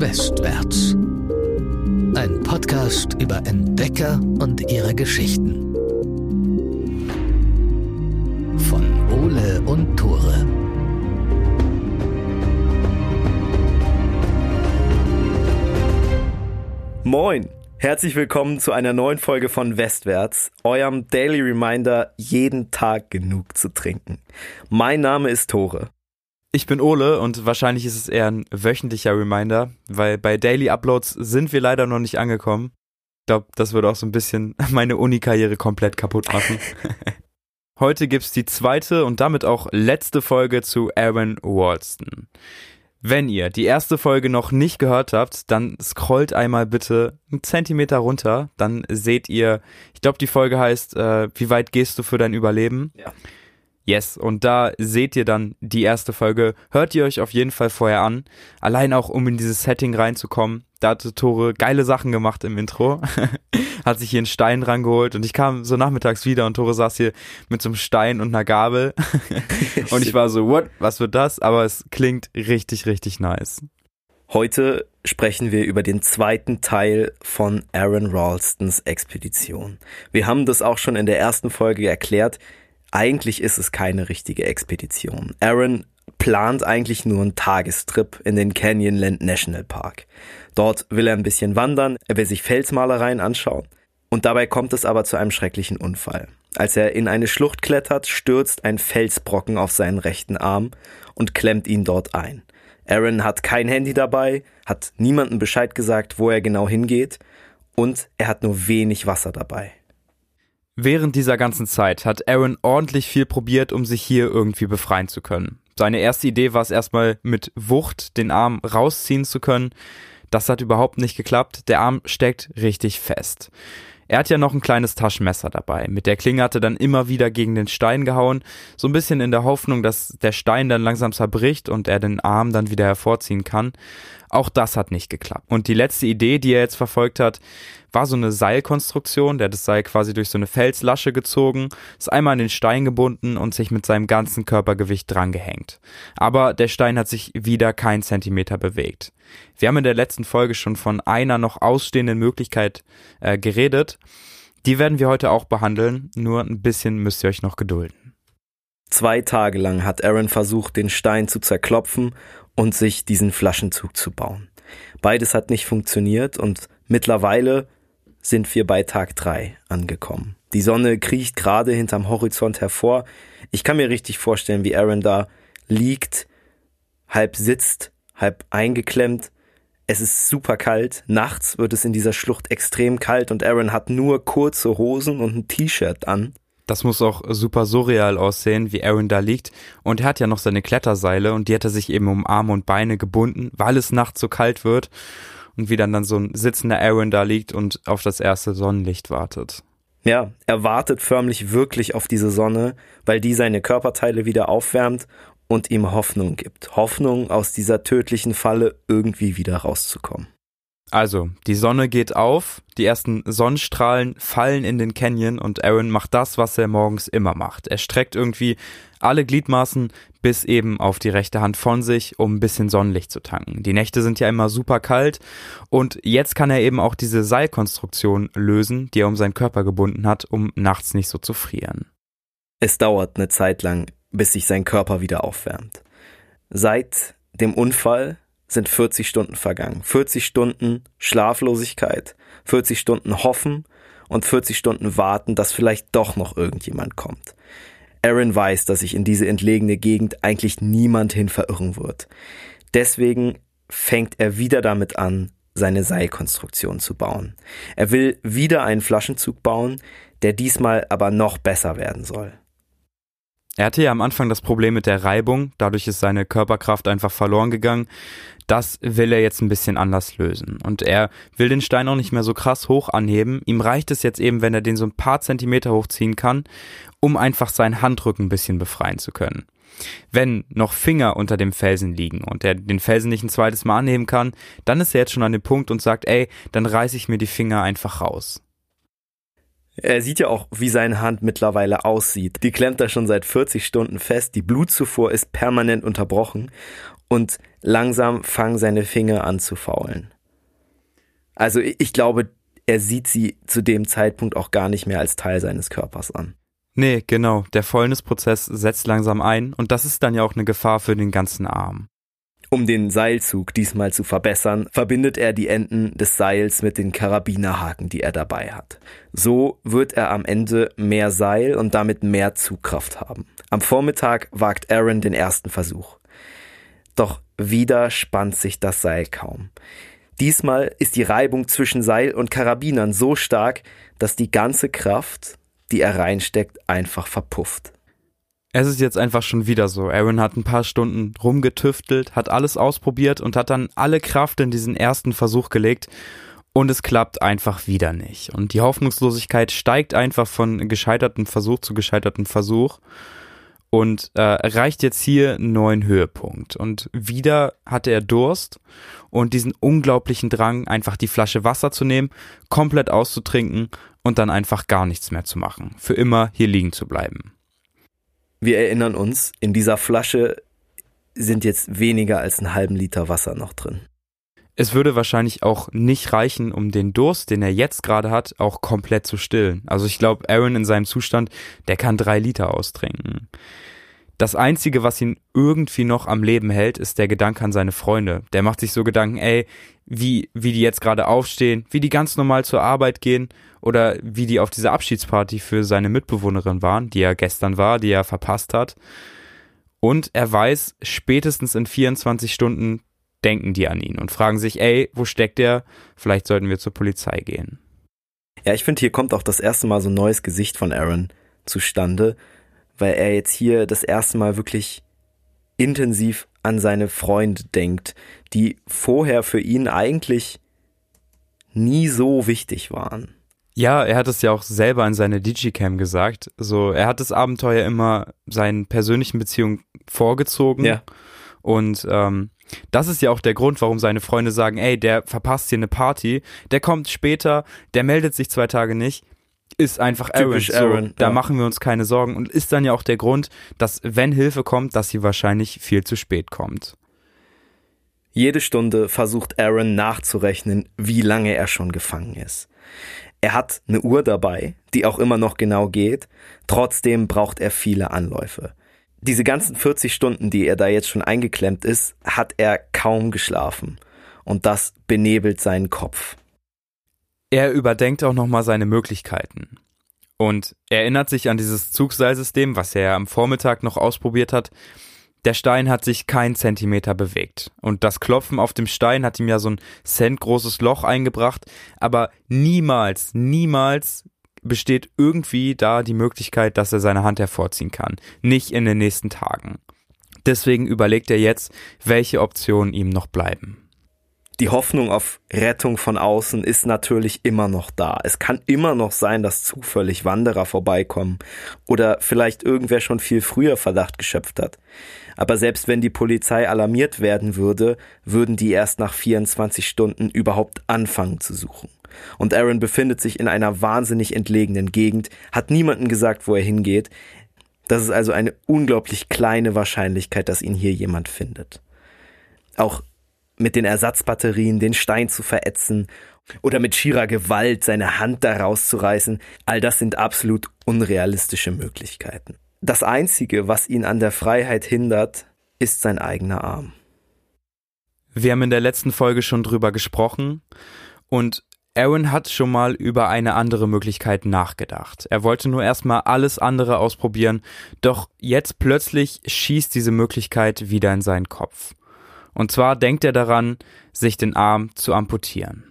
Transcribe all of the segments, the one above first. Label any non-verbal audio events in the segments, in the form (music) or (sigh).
Westwärts. Ein Podcast über Entdecker und ihre Geschichten. Von Ole und Tore. Moin! Herzlich willkommen zu einer neuen Folge von Westwärts, eurem Daily Reminder, jeden Tag genug zu trinken. Mein Name ist Tore. Ich bin Ole und wahrscheinlich ist es eher ein wöchentlicher Reminder, weil bei Daily Uploads sind wir leider noch nicht angekommen. Ich glaube, das würde auch so ein bisschen (laughs) meine Uni-Karriere komplett kaputt machen. (laughs) Heute gibt's die zweite und damit auch letzte Folge zu Aaron Walston. Wenn ihr die erste Folge noch nicht gehört habt, dann scrollt einmal bitte einen Zentimeter runter, dann seht ihr, ich glaube die Folge heißt, äh, wie weit gehst du für dein Überleben? Ja. Yes, und da seht ihr dann die erste Folge. Hört ihr euch auf jeden Fall vorher an. Allein auch, um in dieses Setting reinzukommen. Da hatte Tore geile Sachen gemacht im Intro. (laughs) Hat sich hier einen Stein rangeholt und ich kam so nachmittags wieder und Tore saß hier mit so einem Stein und einer Gabel. (laughs) und ich war so, what? Was wird das? Aber es klingt richtig, richtig nice. Heute sprechen wir über den zweiten Teil von Aaron Ralstons Expedition. Wir haben das auch schon in der ersten Folge erklärt. Eigentlich ist es keine richtige Expedition. Aaron plant eigentlich nur einen Tagestrip in den Canyonland National Park. Dort will er ein bisschen wandern, er will sich Felsmalereien anschauen. Und dabei kommt es aber zu einem schrecklichen Unfall. Als er in eine Schlucht klettert, stürzt ein Felsbrocken auf seinen rechten Arm und klemmt ihn dort ein. Aaron hat kein Handy dabei, hat niemandem Bescheid gesagt, wo er genau hingeht und er hat nur wenig Wasser dabei. Während dieser ganzen Zeit hat Aaron ordentlich viel probiert, um sich hier irgendwie befreien zu können. Seine erste Idee war es erstmal mit Wucht den Arm rausziehen zu können. Das hat überhaupt nicht geklappt. Der Arm steckt richtig fest. Er hat ja noch ein kleines Taschenmesser dabei. Mit der Klinge hat er dann immer wieder gegen den Stein gehauen, so ein bisschen in der Hoffnung, dass der Stein dann langsam zerbricht und er den Arm dann wieder hervorziehen kann. Auch das hat nicht geklappt. Und die letzte Idee, die er jetzt verfolgt hat, war so eine Seilkonstruktion. Der das Seil quasi durch so eine Felslasche gezogen, ist einmal an den Stein gebunden und sich mit seinem ganzen Körpergewicht drangehängt. Aber der Stein hat sich wieder kein Zentimeter bewegt. Wir haben in der letzten Folge schon von einer noch ausstehenden Möglichkeit äh, geredet. Die werden wir heute auch behandeln, nur ein bisschen müsst ihr euch noch gedulden. Zwei Tage lang hat Aaron versucht, den Stein zu zerklopfen und sich diesen Flaschenzug zu bauen. Beides hat nicht funktioniert und mittlerweile sind wir bei Tag drei angekommen. Die Sonne kriecht gerade hinterm Horizont hervor. Ich kann mir richtig vorstellen, wie Aaron da liegt, halb sitzt, halb eingeklemmt. Es ist super kalt. Nachts wird es in dieser Schlucht extrem kalt und Aaron hat nur kurze Hosen und ein T-Shirt an. Das muss auch super surreal aussehen, wie Aaron da liegt. Und er hat ja noch seine Kletterseile und die hat er sich eben um Arme und Beine gebunden, weil es nachts so kalt wird. Und wie dann dann so ein sitzender Aaron da liegt und auf das erste Sonnenlicht wartet. Ja, er wartet förmlich wirklich auf diese Sonne, weil die seine Körperteile wieder aufwärmt und ihm Hoffnung gibt. Hoffnung, aus dieser tödlichen Falle irgendwie wieder rauszukommen. Also, die Sonne geht auf, die ersten Sonnenstrahlen fallen in den Canyon und Aaron macht das, was er morgens immer macht. Er streckt irgendwie alle Gliedmaßen bis eben auf die rechte Hand von sich, um ein bisschen Sonnenlicht zu tanken. Die Nächte sind ja immer super kalt und jetzt kann er eben auch diese Seilkonstruktion lösen, die er um seinen Körper gebunden hat, um nachts nicht so zu frieren. Es dauert eine Zeit lang, bis sich sein Körper wieder aufwärmt. Seit dem Unfall sind 40 Stunden vergangen. 40 Stunden Schlaflosigkeit, 40 Stunden Hoffen und 40 Stunden warten, dass vielleicht doch noch irgendjemand kommt. Aaron weiß, dass sich in diese entlegene Gegend eigentlich niemand hin verirren wird. Deswegen fängt er wieder damit an, seine Seilkonstruktion zu bauen. Er will wieder einen Flaschenzug bauen, der diesmal aber noch besser werden soll. Er hatte ja am Anfang das Problem mit der Reibung, dadurch ist seine Körperkraft einfach verloren gegangen. Das will er jetzt ein bisschen anders lösen. Und er will den Stein auch nicht mehr so krass hoch anheben. Ihm reicht es jetzt eben, wenn er den so ein paar Zentimeter hochziehen kann, um einfach seinen Handrücken ein bisschen befreien zu können. Wenn noch Finger unter dem Felsen liegen und er den Felsen nicht ein zweites Mal anheben kann, dann ist er jetzt schon an dem Punkt und sagt, ey, dann reiße ich mir die Finger einfach raus. Er sieht ja auch, wie seine Hand mittlerweile aussieht. Die klemmt er schon seit 40 Stunden fest, die Blutzufuhr ist permanent unterbrochen und langsam fangen seine Finger an zu faulen. Also ich glaube, er sieht sie zu dem Zeitpunkt auch gar nicht mehr als Teil seines Körpers an. Nee, genau. Der Fäulnisprozess setzt langsam ein und das ist dann ja auch eine Gefahr für den ganzen Arm. Um den Seilzug diesmal zu verbessern, verbindet er die Enden des Seils mit den Karabinerhaken, die er dabei hat. So wird er am Ende mehr Seil und damit mehr Zugkraft haben. Am Vormittag wagt Aaron den ersten Versuch. Doch wieder spannt sich das Seil kaum. Diesmal ist die Reibung zwischen Seil und Karabinern so stark, dass die ganze Kraft, die er reinsteckt, einfach verpufft. Es ist jetzt einfach schon wieder so. Aaron hat ein paar Stunden rumgetüftelt, hat alles ausprobiert und hat dann alle Kraft in diesen ersten Versuch gelegt und es klappt einfach wieder nicht. Und die Hoffnungslosigkeit steigt einfach von gescheiterten Versuch zu gescheiterten Versuch und äh, erreicht jetzt hier einen neuen Höhepunkt. Und wieder hatte er Durst und diesen unglaublichen Drang, einfach die Flasche Wasser zu nehmen, komplett auszutrinken und dann einfach gar nichts mehr zu machen. Für immer hier liegen zu bleiben. Wir erinnern uns, in dieser Flasche sind jetzt weniger als einen halben Liter Wasser noch drin. Es würde wahrscheinlich auch nicht reichen, um den Durst, den er jetzt gerade hat, auch komplett zu stillen. Also ich glaube, Aaron in seinem Zustand, der kann drei Liter austrinken. Das Einzige, was ihn irgendwie noch am Leben hält, ist der Gedanke an seine Freunde. Der macht sich so Gedanken, ey, wie, wie die jetzt gerade aufstehen, wie die ganz normal zur Arbeit gehen oder wie die auf dieser Abschiedsparty für seine Mitbewohnerin waren, die er gestern war, die er verpasst hat. Und er weiß, spätestens in 24 Stunden denken die an ihn und fragen sich, ey, wo steckt er? Vielleicht sollten wir zur Polizei gehen. Ja, ich finde, hier kommt auch das erste Mal so ein neues Gesicht von Aaron zustande, weil er jetzt hier das erste Mal wirklich intensiv an seine Freunde denkt, die vorher für ihn eigentlich nie so wichtig waren. Ja, er hat es ja auch selber in seiner Digicam gesagt. So, er hat das Abenteuer immer seinen persönlichen Beziehungen vorgezogen. Ja. Und ähm, das ist ja auch der Grund, warum seine Freunde sagen, ey, der verpasst hier eine Party, der kommt später, der meldet sich zwei Tage nicht, ist einfach Aaron. Typisch Aaron, so, Da ja. machen wir uns keine Sorgen und ist dann ja auch der Grund, dass wenn Hilfe kommt, dass sie wahrscheinlich viel zu spät kommt. Jede Stunde versucht Aaron nachzurechnen, wie lange er schon gefangen ist. Er hat eine Uhr dabei, die auch immer noch genau geht, trotzdem braucht er viele Anläufe. Diese ganzen 40 Stunden, die er da jetzt schon eingeklemmt ist, hat er kaum geschlafen. Und das benebelt seinen Kopf. Er überdenkt auch nochmal seine Möglichkeiten. Und erinnert sich an dieses Zugseilsystem, was er am Vormittag noch ausprobiert hat. Der Stein hat sich kein Zentimeter bewegt. Und das Klopfen auf dem Stein hat ihm ja so ein Cent großes Loch eingebracht. Aber niemals, niemals besteht irgendwie da die Möglichkeit, dass er seine Hand hervorziehen kann. Nicht in den nächsten Tagen. Deswegen überlegt er jetzt, welche Optionen ihm noch bleiben. Die Hoffnung auf Rettung von außen ist natürlich immer noch da. Es kann immer noch sein, dass zufällig Wanderer vorbeikommen oder vielleicht irgendwer schon viel früher Verdacht geschöpft hat. Aber selbst wenn die Polizei alarmiert werden würde, würden die erst nach 24 Stunden überhaupt anfangen zu suchen. Und Aaron befindet sich in einer wahnsinnig entlegenen Gegend, hat niemanden gesagt, wo er hingeht. Das ist also eine unglaublich kleine Wahrscheinlichkeit, dass ihn hier jemand findet. Auch mit den Ersatzbatterien den Stein zu verätzen oder mit schierer Gewalt seine Hand daraus zu reißen, all das sind absolut unrealistische Möglichkeiten. Das Einzige, was ihn an der Freiheit hindert, ist sein eigener Arm. Wir haben in der letzten Folge schon drüber gesprochen und Aaron hat schon mal über eine andere Möglichkeit nachgedacht. Er wollte nur erstmal alles andere ausprobieren, doch jetzt plötzlich schießt diese Möglichkeit wieder in seinen Kopf. Und zwar denkt er daran, sich den Arm zu amputieren.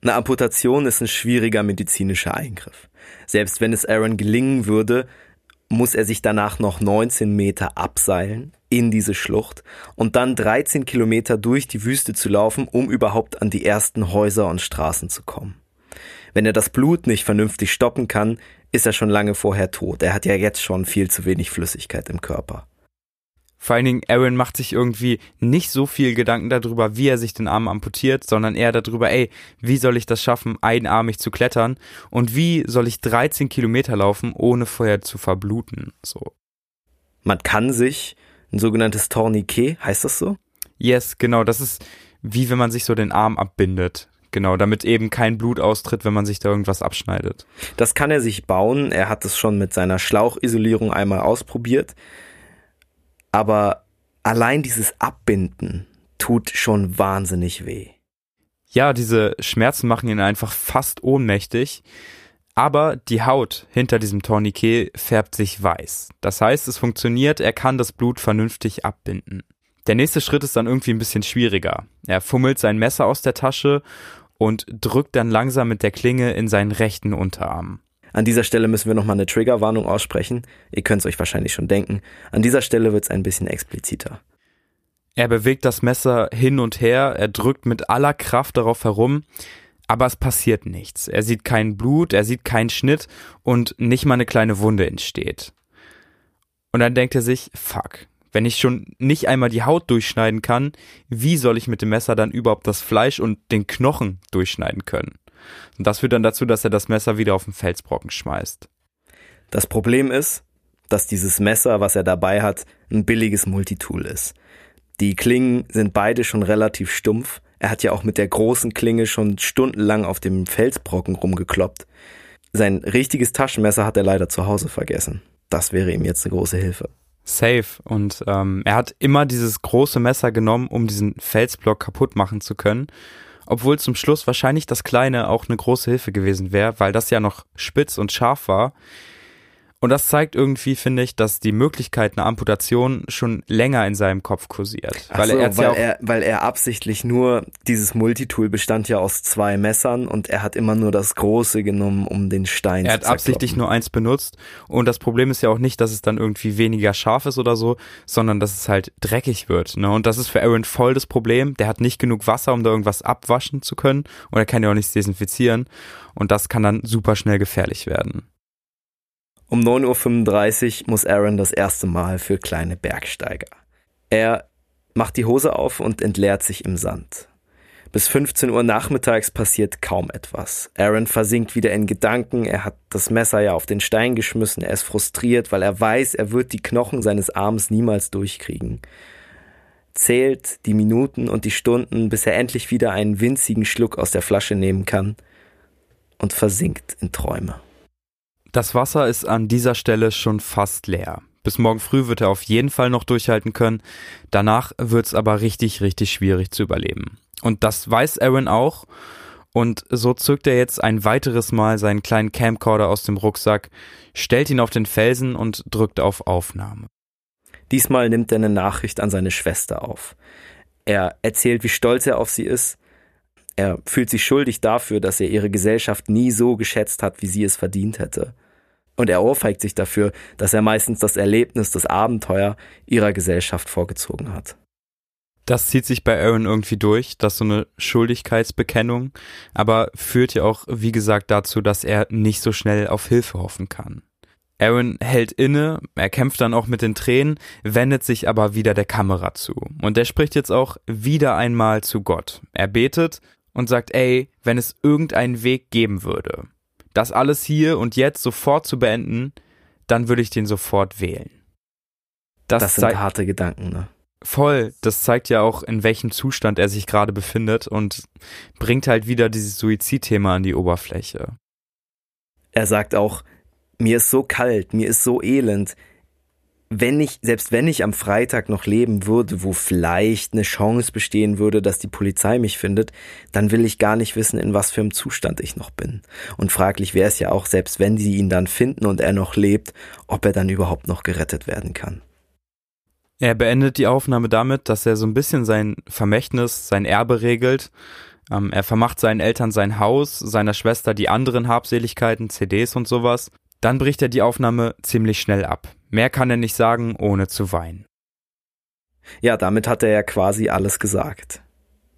Eine Amputation ist ein schwieriger medizinischer Eingriff. Selbst wenn es Aaron gelingen würde, muss er sich danach noch 19 Meter abseilen in diese Schlucht und dann 13 Kilometer durch die Wüste zu laufen, um überhaupt an die ersten Häuser und Straßen zu kommen. Wenn er das Blut nicht vernünftig stoppen kann, ist er schon lange vorher tot. Er hat ja jetzt schon viel zu wenig Flüssigkeit im Körper. Vor allen Dingen, Aaron macht sich irgendwie nicht so viel Gedanken darüber, wie er sich den Arm amputiert, sondern eher darüber, ey, wie soll ich das schaffen, einarmig zu klettern und wie soll ich 13 Kilometer laufen, ohne vorher zu verbluten, so. Man kann sich ein sogenanntes Tourniquet, heißt das so? Yes, genau, das ist wie wenn man sich so den Arm abbindet. Genau, damit eben kein Blut austritt, wenn man sich da irgendwas abschneidet. Das kann er sich bauen. Er hat es schon mit seiner Schlauchisolierung einmal ausprobiert. Aber allein dieses Abbinden tut schon wahnsinnig weh. Ja, diese Schmerzen machen ihn einfach fast ohnmächtig. Aber die Haut hinter diesem Tourniquet färbt sich weiß. Das heißt, es funktioniert, er kann das Blut vernünftig abbinden. Der nächste Schritt ist dann irgendwie ein bisschen schwieriger. Er fummelt sein Messer aus der Tasche und drückt dann langsam mit der Klinge in seinen rechten Unterarm. An dieser Stelle müssen wir nochmal eine Triggerwarnung aussprechen. Ihr könnt es euch wahrscheinlich schon denken. An dieser Stelle wird es ein bisschen expliziter. Er bewegt das Messer hin und her, er drückt mit aller Kraft darauf herum, aber es passiert nichts. Er sieht kein Blut, er sieht keinen Schnitt und nicht mal eine kleine Wunde entsteht. Und dann denkt er sich, fuck, wenn ich schon nicht einmal die Haut durchschneiden kann, wie soll ich mit dem Messer dann überhaupt das Fleisch und den Knochen durchschneiden können? Und das führt dann dazu, dass er das Messer wieder auf den Felsbrocken schmeißt. Das Problem ist, dass dieses Messer, was er dabei hat, ein billiges Multitool ist. Die Klingen sind beide schon relativ stumpf. Er hat ja auch mit der großen Klinge schon stundenlang auf dem Felsbrocken rumgekloppt. Sein richtiges Taschenmesser hat er leider zu Hause vergessen. Das wäre ihm jetzt eine große Hilfe. Safe. Und ähm, er hat immer dieses große Messer genommen, um diesen Felsblock kaputt machen zu können. Obwohl zum Schluss wahrscheinlich das kleine auch eine große Hilfe gewesen wäre, weil das ja noch spitz und scharf war. Und das zeigt irgendwie, finde ich, dass die Möglichkeit einer Amputation schon länger in seinem Kopf kursiert. Weil, so, er, weil, ja er, weil er absichtlich nur, dieses Multitool bestand ja aus zwei Messern und er hat immer nur das große genommen, um den Stein er zu Er hat absichtlich nur eins benutzt und das Problem ist ja auch nicht, dass es dann irgendwie weniger scharf ist oder so, sondern dass es halt dreckig wird. Ne? Und das ist für Aaron voll das Problem. Der hat nicht genug Wasser, um da irgendwas abwaschen zu können und er kann ja auch nichts desinfizieren und das kann dann super schnell gefährlich werden. Um 9.35 Uhr muss Aaron das erste Mal für kleine Bergsteiger. Er macht die Hose auf und entleert sich im Sand. Bis 15 Uhr nachmittags passiert kaum etwas. Aaron versinkt wieder in Gedanken, er hat das Messer ja auf den Stein geschmissen, er ist frustriert, weil er weiß, er wird die Knochen seines Arms niemals durchkriegen. Zählt die Minuten und die Stunden, bis er endlich wieder einen winzigen Schluck aus der Flasche nehmen kann und versinkt in Träume. Das Wasser ist an dieser Stelle schon fast leer. Bis morgen früh wird er auf jeden Fall noch durchhalten können. Danach wird es aber richtig, richtig schwierig zu überleben. Und das weiß Aaron auch. Und so zückt er jetzt ein weiteres Mal seinen kleinen Camcorder aus dem Rucksack, stellt ihn auf den Felsen und drückt auf Aufnahme. Diesmal nimmt er eine Nachricht an seine Schwester auf. Er erzählt, wie stolz er auf sie ist. Er fühlt sich schuldig dafür, dass er ihre Gesellschaft nie so geschätzt hat, wie sie es verdient hätte. Und er ohrfeigt sich dafür, dass er meistens das Erlebnis, das Abenteuer ihrer Gesellschaft vorgezogen hat. Das zieht sich bei Aaron irgendwie durch, das ist so eine Schuldigkeitsbekennung, aber führt ja auch, wie gesagt, dazu, dass er nicht so schnell auf Hilfe hoffen kann. Aaron hält inne, er kämpft dann auch mit den Tränen, wendet sich aber wieder der Kamera zu. Und er spricht jetzt auch wieder einmal zu Gott. Er betet und sagt, ey, wenn es irgendeinen Weg geben würde, das alles hier und jetzt sofort zu beenden, dann würde ich den sofort wählen. Das, das sind harte Gedanken, ne? Voll, das zeigt ja auch, in welchem Zustand er sich gerade befindet und bringt halt wieder dieses Suizidthema an die Oberfläche. Er sagt auch, mir ist so kalt, mir ist so elend, wenn ich, selbst wenn ich am Freitag noch leben würde, wo vielleicht eine Chance bestehen würde, dass die Polizei mich findet, dann will ich gar nicht wissen, in was für einem Zustand ich noch bin. Und fraglich wäre es ja auch, selbst wenn sie ihn dann finden und er noch lebt, ob er dann überhaupt noch gerettet werden kann. Er beendet die Aufnahme damit, dass er so ein bisschen sein Vermächtnis, sein Erbe regelt. Ähm, er vermacht seinen Eltern sein Haus, seiner Schwester die anderen Habseligkeiten, CDs und sowas. Dann bricht er die Aufnahme ziemlich schnell ab. Mehr kann er nicht sagen, ohne zu weinen. Ja, damit hat er ja quasi alles gesagt.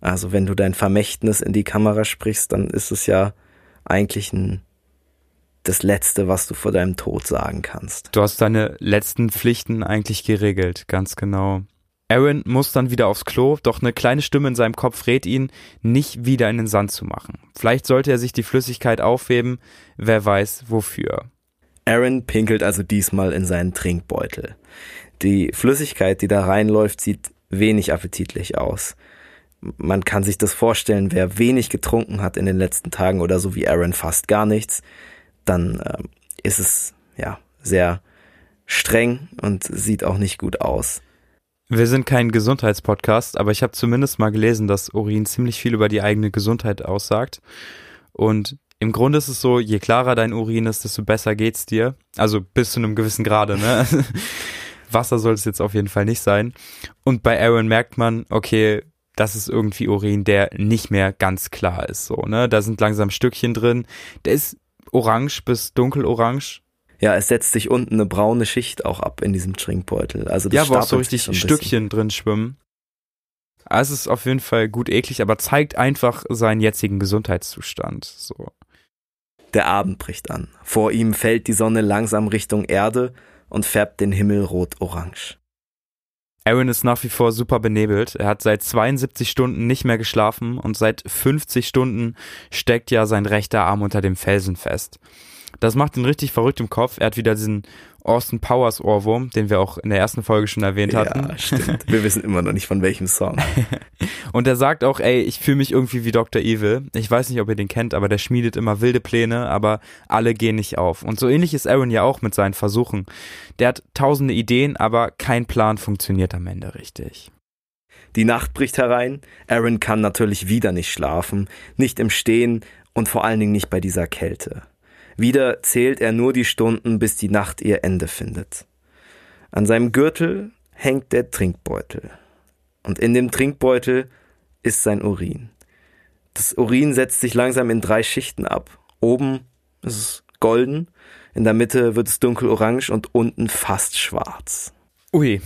Also wenn du dein Vermächtnis in die Kamera sprichst, dann ist es ja eigentlich ein, das Letzte, was du vor deinem Tod sagen kannst. Du hast deine letzten Pflichten eigentlich geregelt, ganz genau. Aaron muss dann wieder aufs Klo, doch eine kleine Stimme in seinem Kopf rät ihn, nicht wieder in den Sand zu machen. Vielleicht sollte er sich die Flüssigkeit aufheben, wer weiß wofür. Aaron pinkelt also diesmal in seinen Trinkbeutel. Die Flüssigkeit, die da reinläuft, sieht wenig appetitlich aus. Man kann sich das vorstellen, wer wenig getrunken hat in den letzten Tagen oder so wie Aaron fast gar nichts, dann äh, ist es ja sehr streng und sieht auch nicht gut aus. Wir sind kein Gesundheitspodcast, aber ich habe zumindest mal gelesen, dass Urin ziemlich viel über die eigene Gesundheit aussagt. Und im Grunde ist es so, je klarer dein Urin ist, desto besser geht's dir. Also bis zu einem gewissen Grade, ne? (laughs) Wasser soll es jetzt auf jeden Fall nicht sein. Und bei Aaron merkt man, okay, das ist irgendwie Urin, der nicht mehr ganz klar ist, so, ne? Da sind langsam Stückchen drin. Der ist orange bis dunkelorange. Ja, es setzt sich unten eine braune Schicht auch ab in diesem Trinkbeutel. Also das ja, wo auch so richtig Stückchen drin schwimmen. Also es ist auf jeden Fall gut eklig, aber zeigt einfach seinen jetzigen Gesundheitszustand. So. Der Abend bricht an. Vor ihm fällt die Sonne langsam Richtung Erde und färbt den Himmel rot-orange. Aaron ist nach wie vor super benebelt. Er hat seit 72 Stunden nicht mehr geschlafen und seit 50 Stunden steckt ja sein rechter Arm unter dem Felsen fest. Das macht ihn richtig verrückt im Kopf. Er hat wieder diesen Austin Powers Ohrwurm, den wir auch in der ersten Folge schon erwähnt hatten. Ja, stimmt. (laughs) Wir wissen immer noch nicht von welchem Song. (laughs) und er sagt auch, ey, ich fühle mich irgendwie wie Dr. Evil. Ich weiß nicht, ob ihr den kennt, aber der schmiedet immer wilde Pläne, aber alle gehen nicht auf. Und so ähnlich ist Aaron ja auch mit seinen Versuchen. Der hat tausende Ideen, aber kein Plan funktioniert am Ende richtig. Die Nacht bricht herein. Aaron kann natürlich wieder nicht schlafen, nicht im Stehen und vor allen Dingen nicht bei dieser Kälte. Wieder zählt er nur die Stunden, bis die Nacht ihr Ende findet. An seinem Gürtel hängt der Trinkbeutel. Und in dem Trinkbeutel ist sein Urin. Das Urin setzt sich langsam in drei Schichten ab. Oben ist es golden, in der Mitte wird es dunkelorange und unten fast schwarz. Ui,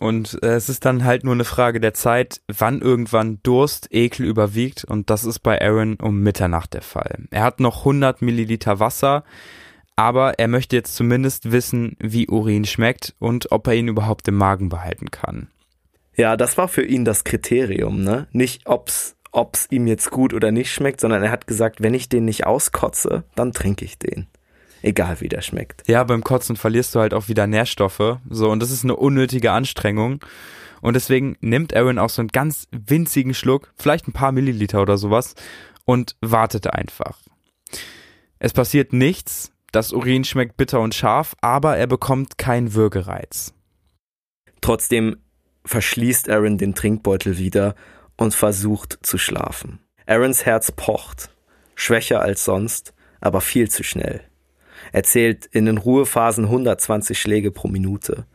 und äh, es ist dann halt nur eine Frage der Zeit, wann irgendwann Durst, Ekel überwiegt. Und das ist bei Aaron um Mitternacht der Fall. Er hat noch 100 Milliliter Wasser, aber er möchte jetzt zumindest wissen, wie Urin schmeckt und ob er ihn überhaupt im Magen behalten kann. Ja, das war für ihn das Kriterium, ne? Nicht ob's ob's ihm jetzt gut oder nicht schmeckt, sondern er hat gesagt, wenn ich den nicht auskotze, dann trinke ich den egal wie der schmeckt. Ja, beim Kotzen verlierst du halt auch wieder Nährstoffe, so und das ist eine unnötige Anstrengung. Und deswegen nimmt Aaron auch so einen ganz winzigen Schluck, vielleicht ein paar Milliliter oder sowas, und wartet einfach. Es passiert nichts, das Urin schmeckt bitter und scharf, aber er bekommt keinen Würgereiz. Trotzdem verschließt Aaron den Trinkbeutel wieder und versucht zu schlafen. Aarons Herz pocht, schwächer als sonst, aber viel zu schnell. Er zählt in den Ruhephasen 120 Schläge pro Minute.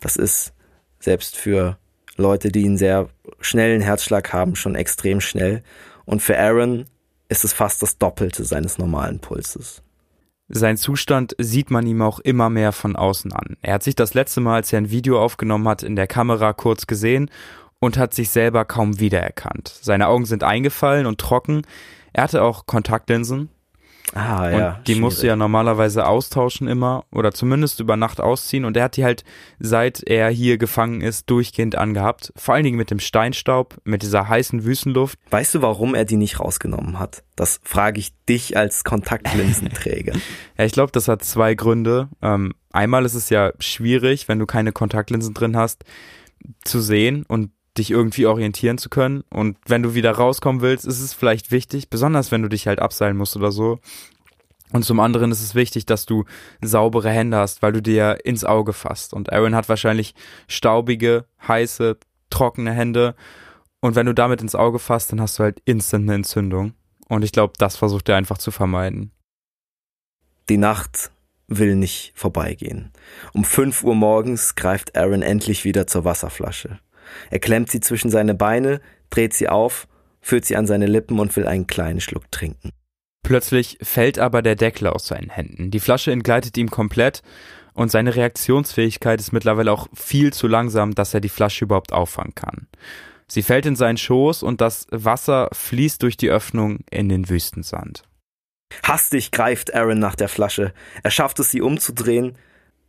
Das ist selbst für Leute, die einen sehr schnellen Herzschlag haben, schon extrem schnell. Und für Aaron ist es fast das Doppelte seines normalen Pulses. Sein Zustand sieht man ihm auch immer mehr von außen an. Er hat sich das letzte Mal, als er ein Video aufgenommen hat, in der Kamera kurz gesehen und hat sich selber kaum wiedererkannt. Seine Augen sind eingefallen und trocken. Er hatte auch Kontaktlinsen, Ah, ja. Und die schwierig. musst du ja normalerweise austauschen immer oder zumindest über Nacht ausziehen. Und er hat die halt, seit er hier gefangen ist, durchgehend angehabt. Vor allen Dingen mit dem Steinstaub, mit dieser heißen Wüstenluft. Weißt du, warum er die nicht rausgenommen hat? Das frage ich dich als Kontaktlinsenträger. (laughs) ja, ich glaube, das hat zwei Gründe. Ähm, einmal ist es ja schwierig, wenn du keine Kontaktlinsen drin hast, zu sehen und dich irgendwie orientieren zu können. Und wenn du wieder rauskommen willst, ist es vielleicht wichtig, besonders wenn du dich halt abseilen musst oder so. Und zum anderen ist es wichtig, dass du saubere Hände hast, weil du dir ins Auge fasst. Und Aaron hat wahrscheinlich staubige, heiße, trockene Hände. Und wenn du damit ins Auge fasst, dann hast du halt instant eine Entzündung. Und ich glaube, das versucht er einfach zu vermeiden. Die Nacht will nicht vorbeigehen. Um fünf Uhr morgens greift Aaron endlich wieder zur Wasserflasche. Er klemmt sie zwischen seine Beine, dreht sie auf, führt sie an seine Lippen und will einen kleinen Schluck trinken. Plötzlich fällt aber der Deckel aus seinen Händen. Die Flasche entgleitet ihm komplett und seine Reaktionsfähigkeit ist mittlerweile auch viel zu langsam, dass er die Flasche überhaupt auffangen kann. Sie fällt in seinen Schoß und das Wasser fließt durch die Öffnung in den Wüstensand. Hastig greift Aaron nach der Flasche. Er schafft es, sie umzudrehen,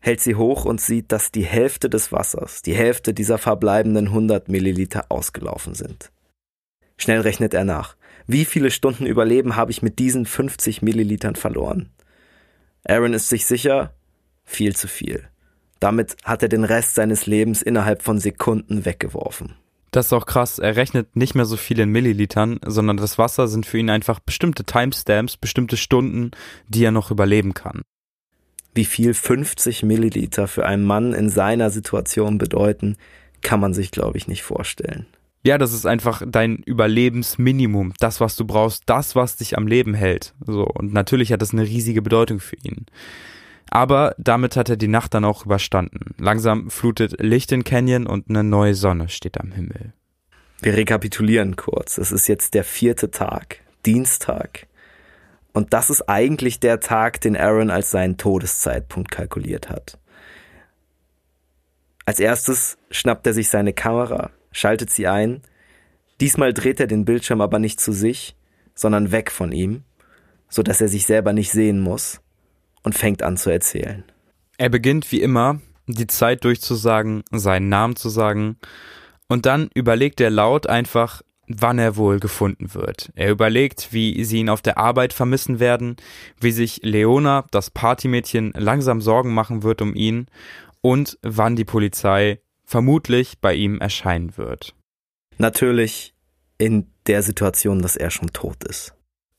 hält sie hoch und sieht, dass die Hälfte des Wassers, die Hälfte dieser verbleibenden 100 Milliliter ausgelaufen sind. Schnell rechnet er nach. Wie viele Stunden Überleben habe ich mit diesen 50 Millilitern verloren? Aaron ist sich sicher, viel zu viel. Damit hat er den Rest seines Lebens innerhalb von Sekunden weggeworfen. Das ist auch krass. Er rechnet nicht mehr so viel in Millilitern, sondern das Wasser sind für ihn einfach bestimmte Timestamps, bestimmte Stunden, die er noch überleben kann. Wie viel 50 Milliliter für einen Mann in seiner Situation bedeuten, kann man sich, glaube ich, nicht vorstellen. Ja, das ist einfach dein Überlebensminimum, das, was du brauchst, das, was dich am Leben hält. So. Und natürlich hat das eine riesige Bedeutung für ihn. Aber damit hat er die Nacht dann auch überstanden. Langsam flutet Licht in Canyon und eine neue Sonne steht am Himmel. Wir rekapitulieren kurz. Es ist jetzt der vierte Tag, Dienstag. Und das ist eigentlich der Tag, den Aaron als seinen Todeszeitpunkt kalkuliert hat. Als erstes schnappt er sich seine Kamera, schaltet sie ein. Diesmal dreht er den Bildschirm aber nicht zu sich, sondern weg von ihm, so dass er sich selber nicht sehen muss und fängt an zu erzählen. Er beginnt wie immer, die Zeit durchzusagen, seinen Namen zu sagen, und dann überlegt er laut einfach, wann er wohl gefunden wird. Er überlegt, wie sie ihn auf der Arbeit vermissen werden, wie sich Leona, das Partymädchen, langsam Sorgen machen wird um ihn und wann die Polizei vermutlich bei ihm erscheinen wird. Natürlich in der Situation, dass er schon tot ist.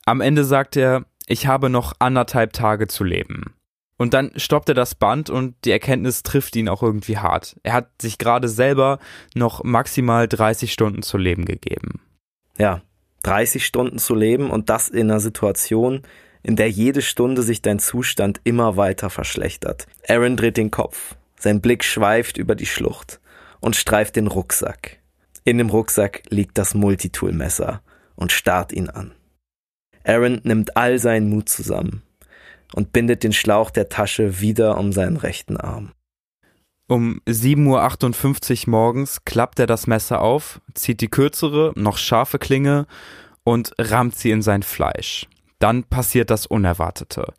Am Ende sagt er, ich habe noch anderthalb Tage zu leben. Und dann stoppt er das Band und die Erkenntnis trifft ihn auch irgendwie hart. Er hat sich gerade selber noch maximal 30 Stunden zu leben gegeben. Ja, 30 Stunden zu leben und das in einer Situation, in der jede Stunde sich dein Zustand immer weiter verschlechtert. Aaron dreht den Kopf. Sein Blick schweift über die Schlucht und streift den Rucksack. In dem Rucksack liegt das Multitool-Messer und starrt ihn an. Aaron nimmt all seinen Mut zusammen und bindet den Schlauch der Tasche wieder um seinen rechten Arm. Um 7.58 Uhr morgens klappt er das Messer auf, zieht die kürzere, noch scharfe Klinge und rammt sie in sein Fleisch. Dann passiert das Unerwartete.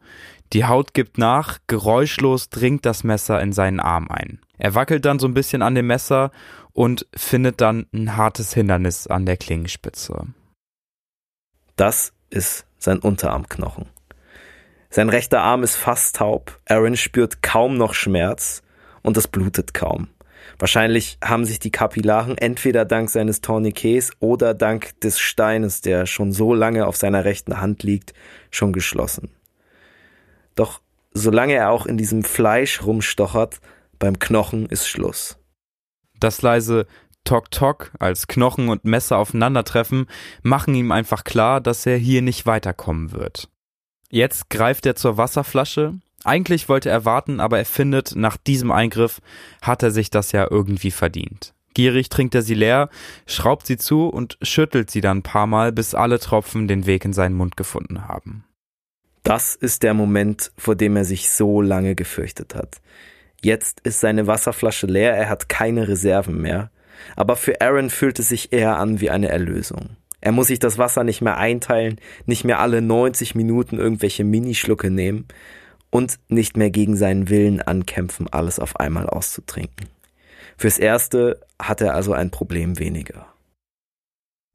Die Haut gibt nach, geräuschlos dringt das Messer in seinen Arm ein. Er wackelt dann so ein bisschen an dem Messer und findet dann ein hartes Hindernis an der Klingenspitze. Das ist sein Unterarmknochen. Sein rechter Arm ist fast taub. Aaron spürt kaum noch Schmerz und es blutet kaum. Wahrscheinlich haben sich die Kapillaren entweder dank seines Tourniquets oder dank des Steines, der schon so lange auf seiner rechten Hand liegt, schon geschlossen. Doch solange er auch in diesem Fleisch rumstochert, beim Knochen ist Schluss. Das leise Tok Tok, als Knochen und Messer aufeinandertreffen, machen ihm einfach klar, dass er hier nicht weiterkommen wird. Jetzt greift er zur Wasserflasche. Eigentlich wollte er warten, aber er findet, nach diesem Eingriff hat er sich das ja irgendwie verdient. Gierig trinkt er sie leer, schraubt sie zu und schüttelt sie dann ein paar Mal, bis alle Tropfen den Weg in seinen Mund gefunden haben. Das ist der Moment, vor dem er sich so lange gefürchtet hat. Jetzt ist seine Wasserflasche leer, er hat keine Reserven mehr. Aber für Aaron fühlt es sich eher an wie eine Erlösung. Er muss sich das Wasser nicht mehr einteilen, nicht mehr alle 90 Minuten irgendwelche Minischlucke nehmen und nicht mehr gegen seinen Willen ankämpfen, alles auf einmal auszutrinken. Fürs Erste hat er also ein Problem weniger.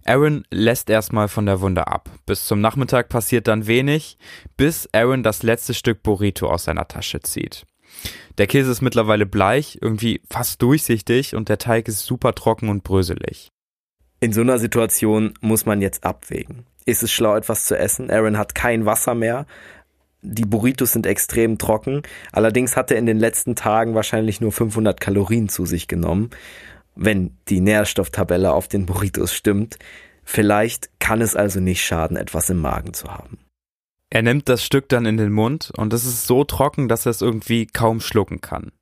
Aaron lässt erstmal von der Wunde ab. Bis zum Nachmittag passiert dann wenig, bis Aaron das letzte Stück Burrito aus seiner Tasche zieht. Der Käse ist mittlerweile bleich, irgendwie fast durchsichtig und der Teig ist super trocken und bröselig. In so einer Situation muss man jetzt abwägen. Ist es schlau, etwas zu essen? Aaron hat kein Wasser mehr. Die Burritos sind extrem trocken. Allerdings hat er in den letzten Tagen wahrscheinlich nur 500 Kalorien zu sich genommen. Wenn die Nährstofftabelle auf den Burritos stimmt. Vielleicht kann es also nicht schaden, etwas im Magen zu haben. Er nimmt das Stück dann in den Mund und es ist so trocken, dass er es irgendwie kaum schlucken kann.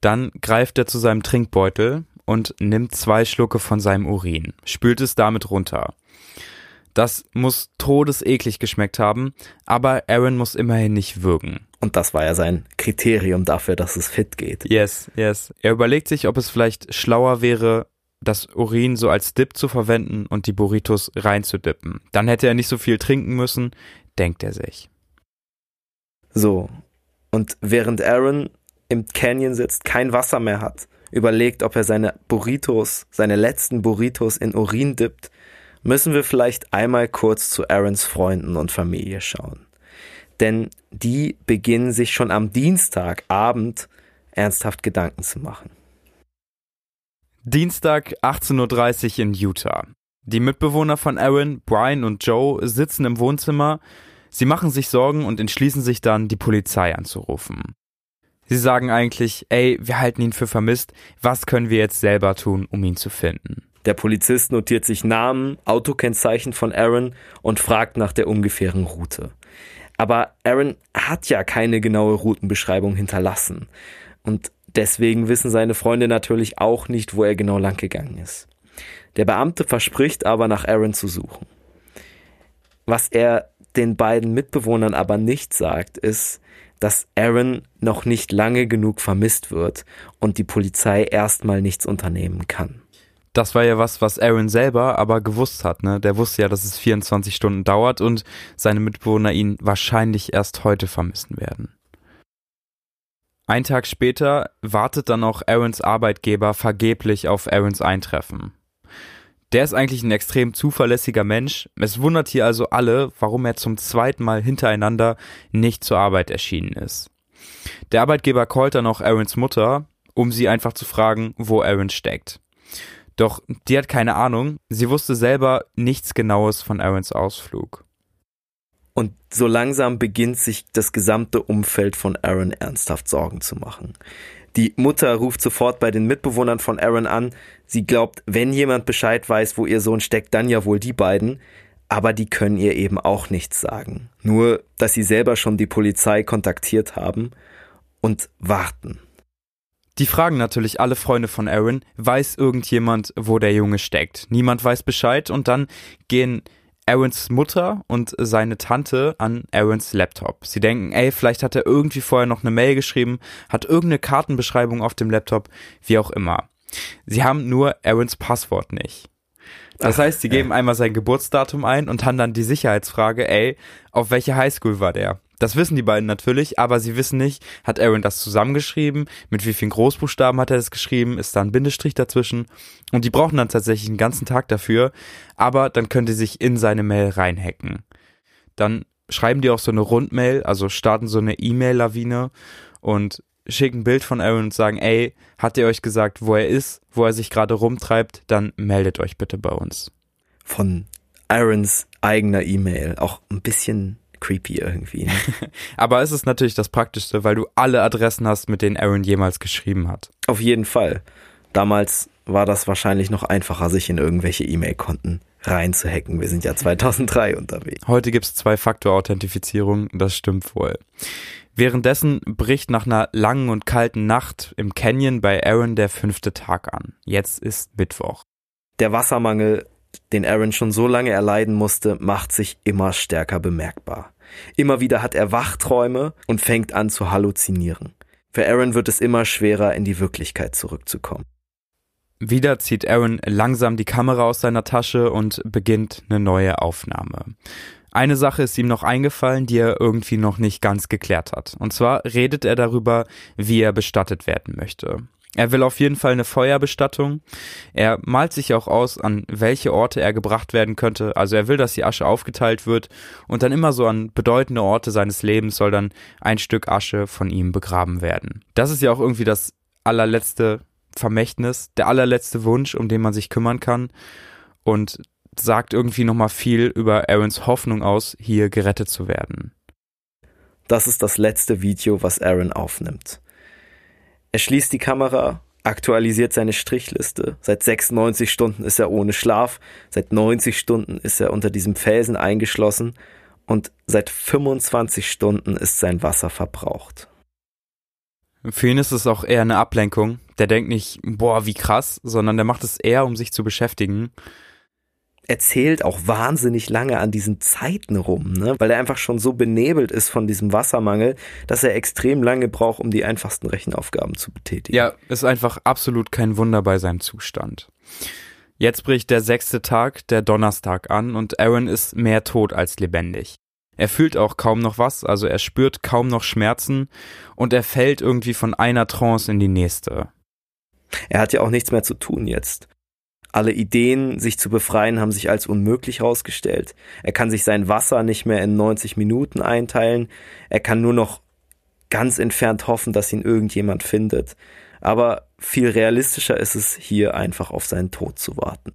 Dann greift er zu seinem Trinkbeutel und nimmt zwei Schlucke von seinem Urin, spült es damit runter. Das muss todeseklig geschmeckt haben, aber Aaron muss immerhin nicht würgen. Und das war ja sein Kriterium dafür, dass es fit geht. Yes, yes. Er überlegt sich, ob es vielleicht schlauer wäre, das Urin so als Dip zu verwenden und die Burritos reinzudippen. Dann hätte er nicht so viel trinken müssen, denkt er sich. So. Und während Aaron im Canyon sitzt, kein Wasser mehr hat, überlegt, ob er seine Burritos, seine letzten Burritos in Urin dippt, müssen wir vielleicht einmal kurz zu Aarons Freunden und Familie schauen. Denn die beginnen sich schon am Dienstagabend ernsthaft Gedanken zu machen. Dienstag 18.30 Uhr in Utah. Die Mitbewohner von Aaron, Brian und Joe sitzen im Wohnzimmer. Sie machen sich Sorgen und entschließen sich dann, die Polizei anzurufen. Sie sagen eigentlich, ey, wir halten ihn für vermisst, was können wir jetzt selber tun, um ihn zu finden? Der Polizist notiert sich Namen, Autokennzeichen von Aaron und fragt nach der ungefähren Route. Aber Aaron hat ja keine genaue Routenbeschreibung hinterlassen. Und deswegen wissen seine Freunde natürlich auch nicht, wo er genau lang gegangen ist. Der Beamte verspricht aber, nach Aaron zu suchen. Was er den beiden Mitbewohnern aber nicht sagt, ist, dass Aaron noch nicht lange genug vermisst wird und die Polizei erstmal nichts unternehmen kann. Das war ja was, was Aaron selber aber gewusst hat, ne? Der wusste ja, dass es 24 Stunden dauert und seine Mitbewohner ihn wahrscheinlich erst heute vermissen werden. Ein Tag später wartet dann auch Aarons Arbeitgeber vergeblich auf Aarons Eintreffen. Der ist eigentlich ein extrem zuverlässiger Mensch. Es wundert hier also alle, warum er zum zweiten Mal hintereinander nicht zur Arbeit erschienen ist. Der Arbeitgeber callt dann auch Aarons Mutter, um sie einfach zu fragen, wo Aaron steckt. Doch die hat keine Ahnung, sie wusste selber nichts Genaues von Aarons Ausflug. Und so langsam beginnt sich das gesamte Umfeld von Aaron ernsthaft Sorgen zu machen. Die Mutter ruft sofort bei den Mitbewohnern von Aaron an. Sie glaubt, wenn jemand Bescheid weiß, wo ihr Sohn steckt, dann ja wohl die beiden. Aber die können ihr eben auch nichts sagen. Nur, dass sie selber schon die Polizei kontaktiert haben und warten. Die fragen natürlich alle Freunde von Aaron, weiß irgendjemand, wo der Junge steckt? Niemand weiß Bescheid und dann gehen Aarons Mutter und seine Tante an Aarons Laptop. Sie denken, ey, vielleicht hat er irgendwie vorher noch eine Mail geschrieben, hat irgendeine Kartenbeschreibung auf dem Laptop, wie auch immer. Sie haben nur Aarons Passwort nicht. Das heißt, sie geben einmal sein Geburtsdatum ein und haben dann die Sicherheitsfrage, ey, auf welche Highschool war der? Das wissen die beiden natürlich, aber sie wissen nicht, hat Aaron das zusammengeschrieben, mit wie vielen Großbuchstaben hat er das geschrieben, ist da ein Bindestrich dazwischen? Und die brauchen dann tatsächlich einen ganzen Tag dafür, aber dann können die sich in seine Mail reinhacken. Dann schreiben die auch so eine Rundmail, also starten so eine E-Mail-Lawine und schicken ein Bild von Aaron und sagen, ey, hat er euch gesagt, wo er ist, wo er sich gerade rumtreibt, dann meldet euch bitte bei uns. Von Aarons eigener E-Mail, auch ein bisschen creepy irgendwie. Ne? (laughs) Aber es ist natürlich das Praktischste, weil du alle Adressen hast, mit denen Aaron jemals geschrieben hat. Auf jeden Fall. Damals war das wahrscheinlich noch einfacher, sich in irgendwelche E-Mail-Konten reinzuhacken. Wir sind ja 2003 unterwegs. Heute gibt es Zwei-Faktor-Authentifizierung, das stimmt wohl. Währenddessen bricht nach einer langen und kalten Nacht im Canyon bei Aaron der fünfte Tag an. Jetzt ist Mittwoch. Der Wassermangel, den Aaron schon so lange erleiden musste, macht sich immer stärker bemerkbar. Immer wieder hat er Wachträume und fängt an zu halluzinieren. Für Aaron wird es immer schwerer, in die Wirklichkeit zurückzukommen. Wieder zieht Aaron langsam die Kamera aus seiner Tasche und beginnt eine neue Aufnahme. Eine Sache ist ihm noch eingefallen, die er irgendwie noch nicht ganz geklärt hat. Und zwar redet er darüber, wie er bestattet werden möchte. Er will auf jeden Fall eine Feuerbestattung. Er malt sich auch aus, an welche Orte er gebracht werden könnte. Also er will, dass die Asche aufgeteilt wird und dann immer so an bedeutende Orte seines Lebens soll dann ein Stück Asche von ihm begraben werden. Das ist ja auch irgendwie das allerletzte Vermächtnis, der allerletzte Wunsch, um den man sich kümmern kann. Und sagt irgendwie nochmal viel über Aarons Hoffnung aus, hier gerettet zu werden. Das ist das letzte Video, was Aaron aufnimmt. Er schließt die Kamera, aktualisiert seine Strichliste. Seit 96 Stunden ist er ohne Schlaf, seit 90 Stunden ist er unter diesem Felsen eingeschlossen und seit 25 Stunden ist sein Wasser verbraucht. Für ihn ist es auch eher eine Ablenkung. Der denkt nicht, boah, wie krass, sondern der macht es eher, um sich zu beschäftigen erzählt auch wahnsinnig lange an diesen Zeiten rum, ne? weil er einfach schon so benebelt ist von diesem Wassermangel, dass er extrem lange braucht, um die einfachsten Rechenaufgaben zu betätigen. Ja, ist einfach absolut kein Wunder bei seinem Zustand. Jetzt bricht der sechste Tag, der Donnerstag an und Aaron ist mehr tot als lebendig. Er fühlt auch kaum noch was, also er spürt kaum noch Schmerzen und er fällt irgendwie von einer Trance in die nächste. Er hat ja auch nichts mehr zu tun jetzt. Alle Ideen, sich zu befreien, haben sich als unmöglich herausgestellt. Er kann sich sein Wasser nicht mehr in 90 Minuten einteilen. Er kann nur noch ganz entfernt hoffen, dass ihn irgendjemand findet. Aber viel realistischer ist es, hier einfach auf seinen Tod zu warten.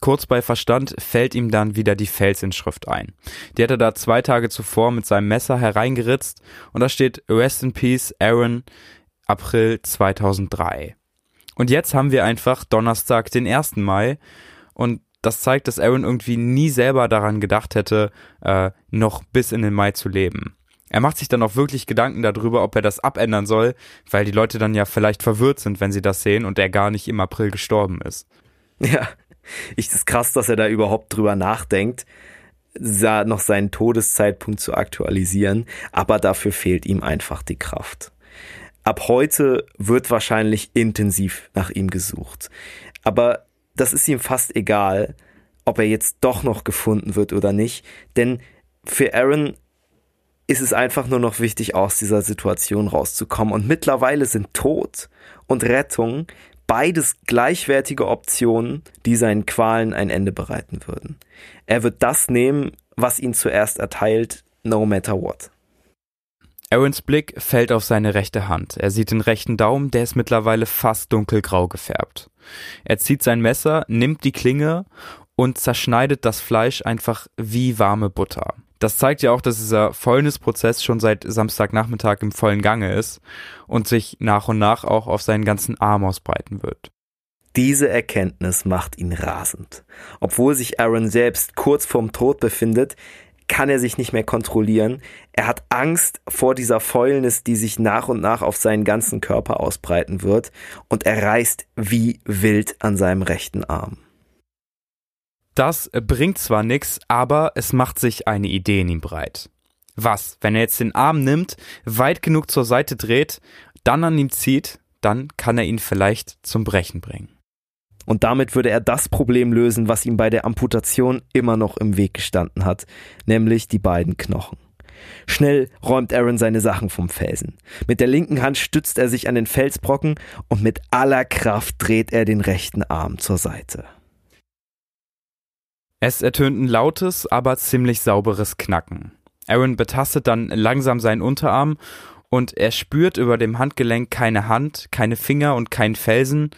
Kurz bei Verstand fällt ihm dann wieder die Felsinschrift ein. Die hat er da zwei Tage zuvor mit seinem Messer hereingeritzt und da steht Rest in Peace Aaron April 2003. Und jetzt haben wir einfach Donnerstag, den 1. Mai und das zeigt, dass Aaron irgendwie nie selber daran gedacht hätte, äh, noch bis in den Mai zu leben. Er macht sich dann auch wirklich Gedanken darüber, ob er das abändern soll, weil die Leute dann ja vielleicht verwirrt sind, wenn sie das sehen und er gar nicht im April gestorben ist. Ja, ich ist krass, dass er da überhaupt drüber nachdenkt, noch seinen Todeszeitpunkt zu aktualisieren, aber dafür fehlt ihm einfach die Kraft. Ab heute wird wahrscheinlich intensiv nach ihm gesucht. Aber das ist ihm fast egal, ob er jetzt doch noch gefunden wird oder nicht, denn für Aaron ist es einfach nur noch wichtig, aus dieser Situation rauszukommen. Und mittlerweile sind Tod und Rettung beides gleichwertige Optionen, die seinen Qualen ein Ende bereiten würden. Er wird das nehmen, was ihn zuerst erteilt, no matter what. Aarons Blick fällt auf seine rechte Hand. Er sieht den rechten Daumen, der ist mittlerweile fast dunkelgrau gefärbt. Er zieht sein Messer, nimmt die Klinge und zerschneidet das Fleisch einfach wie warme Butter. Das zeigt ja auch, dass dieser Fäulnisprozess schon seit Samstagnachmittag im vollen Gange ist und sich nach und nach auch auf seinen ganzen Arm ausbreiten wird. Diese Erkenntnis macht ihn rasend. Obwohl sich Aaron selbst kurz vorm Tod befindet, kann er sich nicht mehr kontrollieren. Er hat Angst vor dieser Fäulnis, die sich nach und nach auf seinen ganzen Körper ausbreiten wird, und er reißt wie wild an seinem rechten Arm. Das bringt zwar nichts, aber es macht sich eine Idee in ihm breit. Was, wenn er jetzt den Arm nimmt, weit genug zur Seite dreht, dann an ihm zieht, dann kann er ihn vielleicht zum Brechen bringen. Und damit würde er das Problem lösen, was ihm bei der Amputation immer noch im Weg gestanden hat, nämlich die beiden Knochen. Schnell räumt Aaron seine Sachen vom Felsen. Mit der linken Hand stützt er sich an den Felsbrocken und mit aller Kraft dreht er den rechten Arm zur Seite. Es ertönt ein lautes, aber ziemlich sauberes Knacken. Aaron betastet dann langsam seinen Unterarm und er spürt über dem Handgelenk keine Hand, keine Finger und keinen Felsen,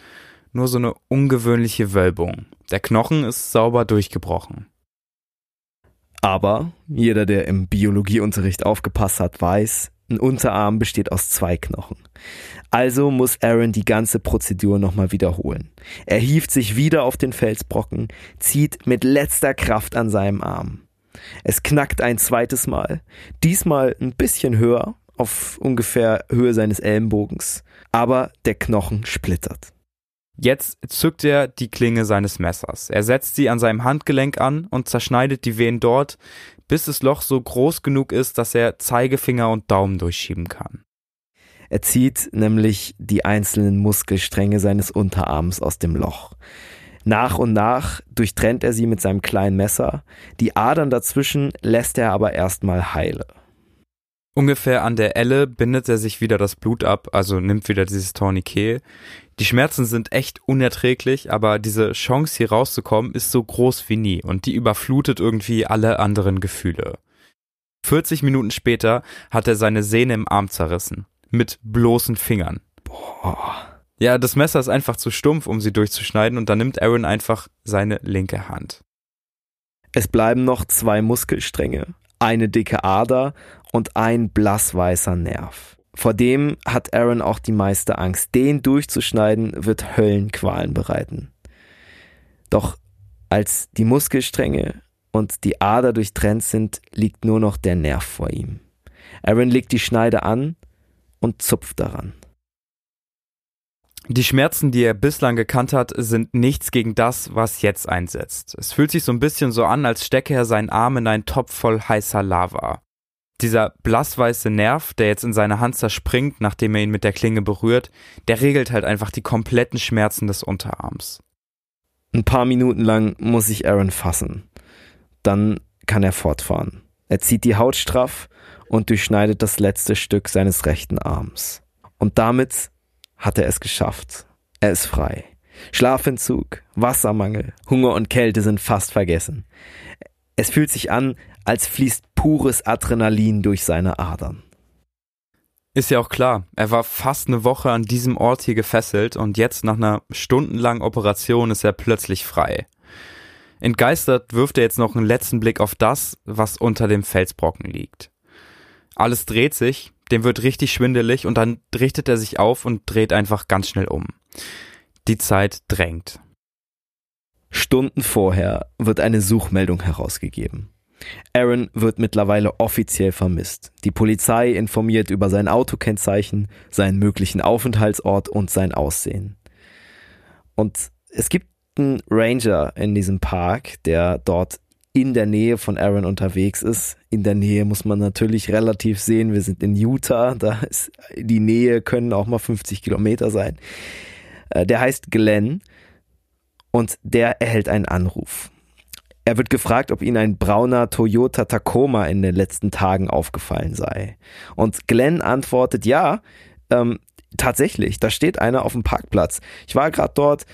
nur so eine ungewöhnliche Wölbung. Der Knochen ist sauber durchgebrochen. Aber jeder, der im Biologieunterricht aufgepasst hat, weiß, ein Unterarm besteht aus zwei Knochen. Also muss Aaron die ganze Prozedur nochmal wiederholen. Er hieft sich wieder auf den Felsbrocken, zieht mit letzter Kraft an seinem Arm. Es knackt ein zweites Mal, diesmal ein bisschen höher, auf ungefähr Höhe seines Ellenbogens, aber der Knochen splittert. Jetzt zückt er die Klinge seines Messers. Er setzt sie an seinem Handgelenk an und zerschneidet die Venen dort, bis das Loch so groß genug ist, dass er Zeigefinger und Daumen durchschieben kann. Er zieht nämlich die einzelnen Muskelstränge seines Unterarms aus dem Loch. Nach und nach durchtrennt er sie mit seinem kleinen Messer, die Adern dazwischen lässt er aber erstmal heile. Ungefähr an der Elle bindet er sich wieder das Blut ab, also nimmt wieder dieses Tourniquet. Die Schmerzen sind echt unerträglich, aber diese Chance hier rauszukommen ist so groß wie nie und die überflutet irgendwie alle anderen Gefühle. 40 Minuten später hat er seine Sehne im Arm zerrissen mit bloßen Fingern. Boah. Ja, das Messer ist einfach zu stumpf, um sie durchzuschneiden und dann nimmt Aaron einfach seine linke Hand. Es bleiben noch zwei Muskelstränge, eine dicke Ader und ein blassweißer Nerv. Vor dem hat Aaron auch die meiste Angst. Den durchzuschneiden wird Höllenqualen bereiten. Doch als die Muskelstränge und die Ader durchtrennt sind, liegt nur noch der Nerv vor ihm. Aaron legt die Schneide an und zupft daran. Die Schmerzen, die er bislang gekannt hat, sind nichts gegen das, was jetzt einsetzt. Es fühlt sich so ein bisschen so an, als stecke er seinen Arm in einen Topf voll heißer Lava. Dieser blassweiße Nerv, der jetzt in seine Hand zerspringt, nachdem er ihn mit der Klinge berührt, der regelt halt einfach die kompletten Schmerzen des Unterarms. Ein paar Minuten lang muss sich Aaron fassen. Dann kann er fortfahren. Er zieht die Haut straff und durchschneidet das letzte Stück seines rechten Arms. Und damit hat er es geschafft. Er ist frei. Schlafentzug, Wassermangel, Hunger und Kälte sind fast vergessen. Es fühlt sich an, als fließt pures Adrenalin durch seine Adern. Ist ja auch klar, er war fast eine Woche an diesem Ort hier gefesselt und jetzt nach einer stundenlangen Operation ist er plötzlich frei. Entgeistert wirft er jetzt noch einen letzten Blick auf das, was unter dem Felsbrocken liegt. Alles dreht sich, dem wird richtig schwindelig und dann richtet er sich auf und dreht einfach ganz schnell um. Die Zeit drängt. Stunden vorher wird eine Suchmeldung herausgegeben. Aaron wird mittlerweile offiziell vermisst. Die Polizei informiert über sein Autokennzeichen, seinen möglichen Aufenthaltsort und sein Aussehen. Und es gibt einen Ranger in diesem Park, der dort in der Nähe von Aaron unterwegs ist. In der Nähe muss man natürlich relativ sehen. Wir sind in Utah, da ist die Nähe können auch mal 50 Kilometer sein. Äh, der heißt Glenn und der erhält einen Anruf. Er wird gefragt, ob ihm ein brauner Toyota Tacoma in den letzten Tagen aufgefallen sei. Und Glenn antwortet, ja, ähm, tatsächlich, da steht einer auf dem Parkplatz. Ich war gerade dort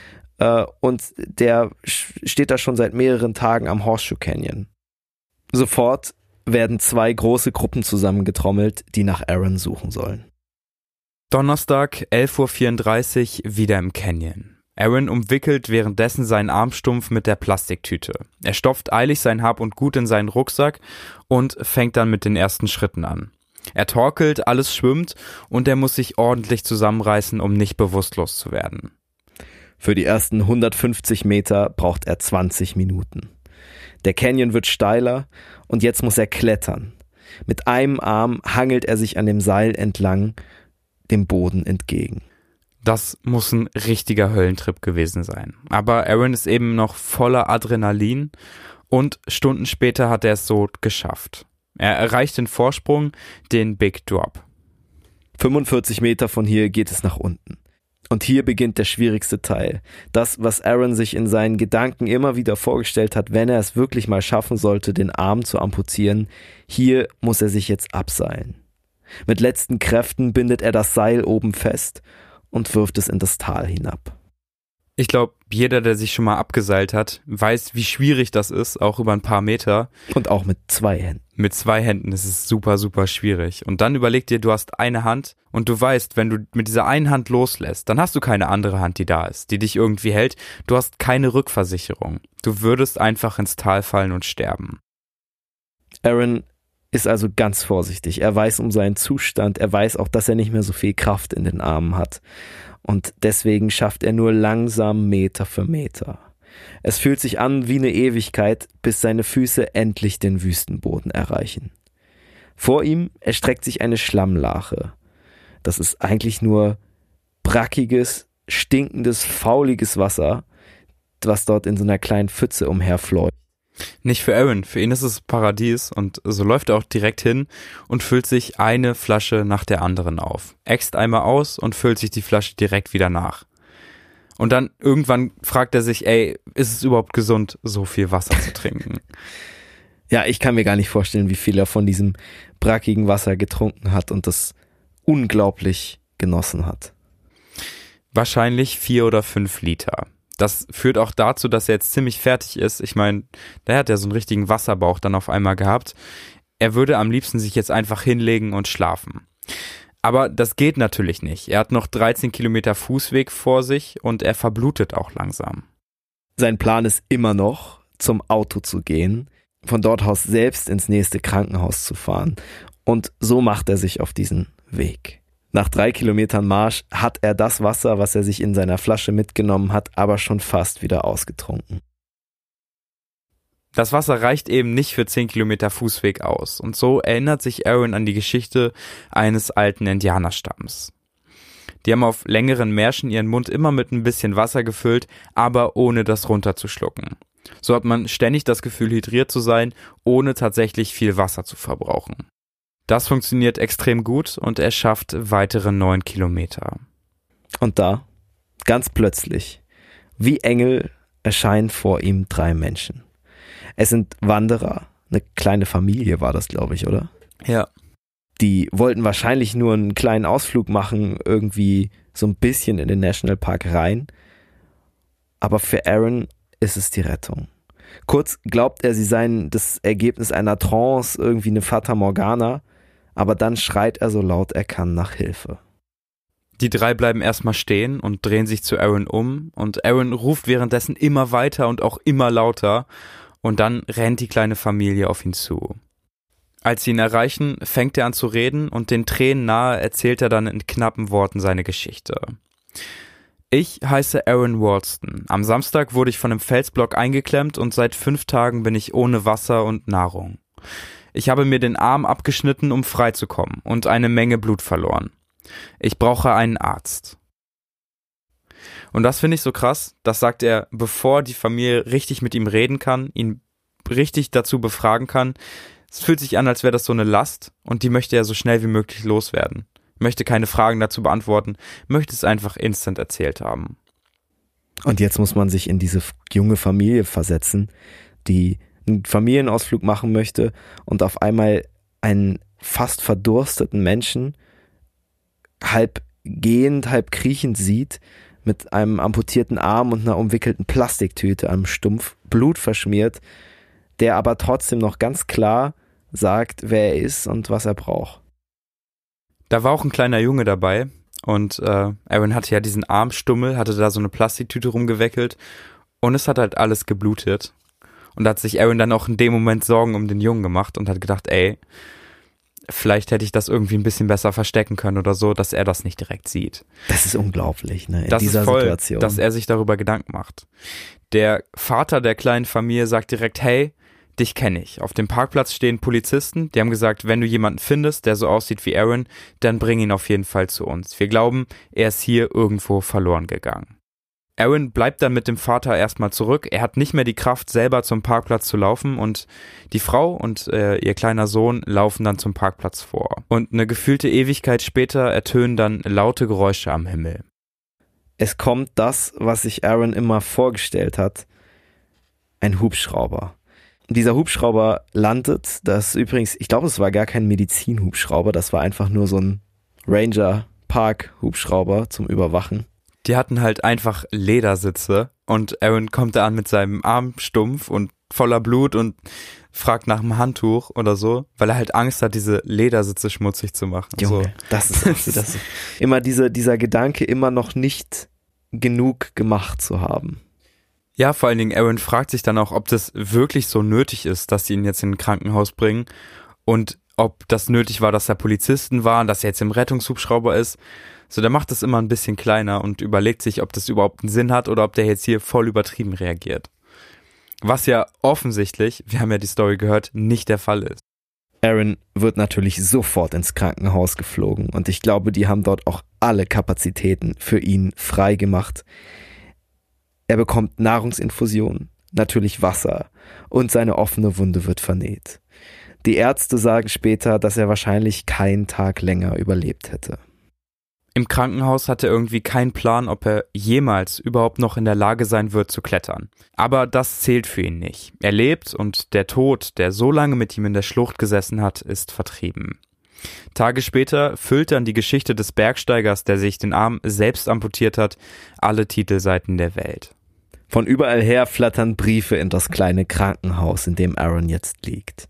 äh, und der steht da schon seit mehreren Tagen am Horseshoe Canyon. Sofort werden zwei große zusammengetrommelt, die nach Aaron suchen sollen. Donnerstag, 11.34 Uhr, wieder im Canyon. Aaron umwickelt währenddessen seinen Armstumpf mit der Plastiktüte. Er stopft eilig sein Hab und Gut in seinen Rucksack und fängt dann mit den ersten Schritten an. Er torkelt, alles schwimmt und er muss sich ordentlich zusammenreißen, um nicht bewusstlos zu werden. Für die ersten 150 Meter braucht er 20 Minuten. Der Canyon wird steiler und jetzt muss er klettern. Mit einem Arm hangelt er sich an dem Seil entlang, dem Boden entgegen. Das muss ein richtiger Höllentrip gewesen sein. Aber Aaron ist eben noch voller Adrenalin und Stunden später hat er es so geschafft. Er erreicht den Vorsprung, den Big Drop. 45 Meter von hier geht es nach unten. Und hier beginnt der schwierigste Teil. Das, was Aaron sich in seinen Gedanken immer wieder vorgestellt hat, wenn er es wirklich mal schaffen sollte, den Arm zu amputieren, hier muss er sich jetzt abseilen. Mit letzten Kräften bindet er das Seil oben fest und wirft es in das Tal hinab. Ich glaube, jeder, der sich schon mal abgeseilt hat, weiß, wie schwierig das ist, auch über ein paar Meter. Und auch mit zwei Händen. Mit zwei Händen ist es super, super schwierig. Und dann überleg dir, du hast eine Hand und du weißt, wenn du mit dieser einen Hand loslässt, dann hast du keine andere Hand, die da ist, die dich irgendwie hält. Du hast keine Rückversicherung. Du würdest einfach ins Tal fallen und sterben. Aaron ist also ganz vorsichtig. Er weiß um seinen Zustand. Er weiß auch, dass er nicht mehr so viel Kraft in den Armen hat. Und deswegen schafft er nur langsam Meter für Meter. Es fühlt sich an wie eine Ewigkeit, bis seine Füße endlich den Wüstenboden erreichen. Vor ihm erstreckt sich eine Schlammlache. Das ist eigentlich nur brackiges, stinkendes, fauliges Wasser, was dort in so einer kleinen Pfütze umherfleucht. Nicht für Aaron, für ihn ist es Paradies und so läuft er auch direkt hin und füllt sich eine Flasche nach der anderen auf. Äxt einmal aus und füllt sich die Flasche direkt wieder nach. Und dann irgendwann fragt er sich, ey, ist es überhaupt gesund, so viel Wasser zu trinken? (laughs) ja, ich kann mir gar nicht vorstellen, wie viel er von diesem brackigen Wasser getrunken hat und das unglaublich genossen hat. Wahrscheinlich vier oder fünf Liter. Das führt auch dazu, dass er jetzt ziemlich fertig ist. Ich meine, der hat ja so einen richtigen Wasserbauch dann auf einmal gehabt. Er würde am liebsten sich jetzt einfach hinlegen und schlafen. Aber das geht natürlich nicht. Er hat noch 13 Kilometer Fußweg vor sich und er verblutet auch langsam. Sein Plan ist immer noch, zum Auto zu gehen, von dort aus selbst ins nächste Krankenhaus zu fahren. Und so macht er sich auf diesen Weg. Nach drei Kilometern Marsch hat er das Wasser, was er sich in seiner Flasche mitgenommen hat, aber schon fast wieder ausgetrunken. Das Wasser reicht eben nicht für zehn Kilometer Fußweg aus, und so erinnert sich Aaron an die Geschichte eines alten Indianerstamms. Die haben auf längeren Märschen ihren Mund immer mit ein bisschen Wasser gefüllt, aber ohne das runterzuschlucken. So hat man ständig das Gefühl, hydriert zu sein, ohne tatsächlich viel Wasser zu verbrauchen. Das funktioniert extrem gut und er schafft weitere neun Kilometer. Und da, ganz plötzlich, wie Engel erscheinen vor ihm drei Menschen. Es sind Wanderer, eine kleine Familie war das, glaube ich, oder? Ja. Die wollten wahrscheinlich nur einen kleinen Ausflug machen, irgendwie so ein bisschen in den Nationalpark rein. Aber für Aaron ist es die Rettung. Kurz glaubt er, sie seien das Ergebnis einer Trance, irgendwie eine Fata Morgana, aber dann schreit er so laut er kann nach Hilfe. Die drei bleiben erstmal stehen und drehen sich zu Aaron um und Aaron ruft währenddessen immer weiter und auch immer lauter und dann rennt die kleine Familie auf ihn zu. Als sie ihn erreichen, fängt er an zu reden und den Tränen nahe erzählt er dann in knappen Worten seine Geschichte. Ich heiße Aaron Walston. Am Samstag wurde ich von einem Felsblock eingeklemmt und seit fünf Tagen bin ich ohne Wasser und Nahrung. Ich habe mir den Arm abgeschnitten, um frei zu kommen und eine Menge Blut verloren. Ich brauche einen Arzt. Und das finde ich so krass, das sagt er, bevor die Familie richtig mit ihm reden kann, ihn richtig dazu befragen kann. Es fühlt sich an, als wäre das so eine Last und die möchte er so schnell wie möglich loswerden. Möchte keine Fragen dazu beantworten, möchte es einfach instant erzählt haben. Und jetzt muss man sich in diese junge Familie versetzen, die einen Familienausflug machen möchte und auf einmal einen fast verdursteten Menschen halb gehend, halb kriechend sieht, mit einem amputierten Arm und einer umwickelten Plastiktüte am Stumpf, Blut verschmiert, der aber trotzdem noch ganz klar sagt, wer er ist und was er braucht. Da war auch ein kleiner Junge dabei und äh, Aaron hatte ja diesen Armstummel, hatte da so eine Plastiktüte rumgeweckelt und es hat halt alles geblutet. Und da hat sich Aaron dann auch in dem Moment Sorgen um den Jungen gemacht und hat gedacht, ey, vielleicht hätte ich das irgendwie ein bisschen besser verstecken können oder so, dass er das nicht direkt sieht. Das ist unglaublich, ne? In das dieser ist voll, Situation. dass er sich darüber Gedanken macht. Der Vater der kleinen Familie sagt direkt, hey, dich kenne ich. Auf dem Parkplatz stehen Polizisten, die haben gesagt, wenn du jemanden findest, der so aussieht wie Aaron, dann bring ihn auf jeden Fall zu uns. Wir glauben, er ist hier irgendwo verloren gegangen. Aaron bleibt dann mit dem Vater erstmal zurück. Er hat nicht mehr die Kraft, selber zum Parkplatz zu laufen und die Frau und äh, ihr kleiner Sohn laufen dann zum Parkplatz vor. Und eine gefühlte Ewigkeit später ertönen dann laute Geräusche am Himmel. Es kommt das, was sich Aaron immer vorgestellt hat. Ein Hubschrauber. Dieser Hubschrauber landet, das übrigens, ich glaube, es war gar kein Medizinhubschrauber, das war einfach nur so ein Ranger Park Hubschrauber zum Überwachen. Die hatten halt einfach Ledersitze und Aaron kommt da an mit seinem Arm stumpf und voller Blut und fragt nach einem Handtuch oder so, weil er halt Angst hat, diese Ledersitze schmutzig zu machen. Junge, so. das ist (laughs) das ist immer diese, dieser Gedanke, immer noch nicht genug gemacht zu haben. Ja, vor allen Dingen Aaron fragt sich dann auch, ob das wirklich so nötig ist, dass sie ihn jetzt in ein Krankenhaus bringen und ob das nötig war, dass da Polizisten waren, dass er jetzt im Rettungshubschrauber ist. So, der macht das immer ein bisschen kleiner und überlegt sich, ob das überhaupt einen Sinn hat oder ob der jetzt hier voll übertrieben reagiert. Was ja offensichtlich, wir haben ja die Story gehört, nicht der Fall ist. Aaron wird natürlich sofort ins Krankenhaus geflogen und ich glaube, die haben dort auch alle Kapazitäten für ihn frei gemacht. Er bekommt Nahrungsinfusion, natürlich Wasser und seine offene Wunde wird vernäht. Die Ärzte sagen später, dass er wahrscheinlich keinen Tag länger überlebt hätte. Im Krankenhaus hat er irgendwie keinen Plan, ob er jemals überhaupt noch in der Lage sein wird zu klettern. Aber das zählt für ihn nicht. Er lebt und der Tod, der so lange mit ihm in der Schlucht gesessen hat, ist vertrieben. Tage später füllt dann die Geschichte des Bergsteigers, der sich den Arm selbst amputiert hat, alle Titelseiten der Welt. Von überall her flattern Briefe in das kleine Krankenhaus, in dem Aaron jetzt liegt.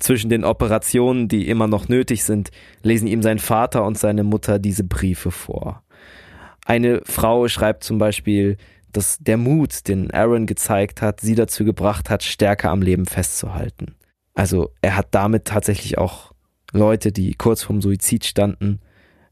Zwischen den Operationen, die immer noch nötig sind, lesen ihm sein Vater und seine Mutter diese Briefe vor. Eine Frau schreibt zum Beispiel, dass der Mut, den Aaron gezeigt hat, sie dazu gebracht hat, stärker am Leben festzuhalten. Also er hat damit tatsächlich auch Leute, die kurz vorm Suizid standen,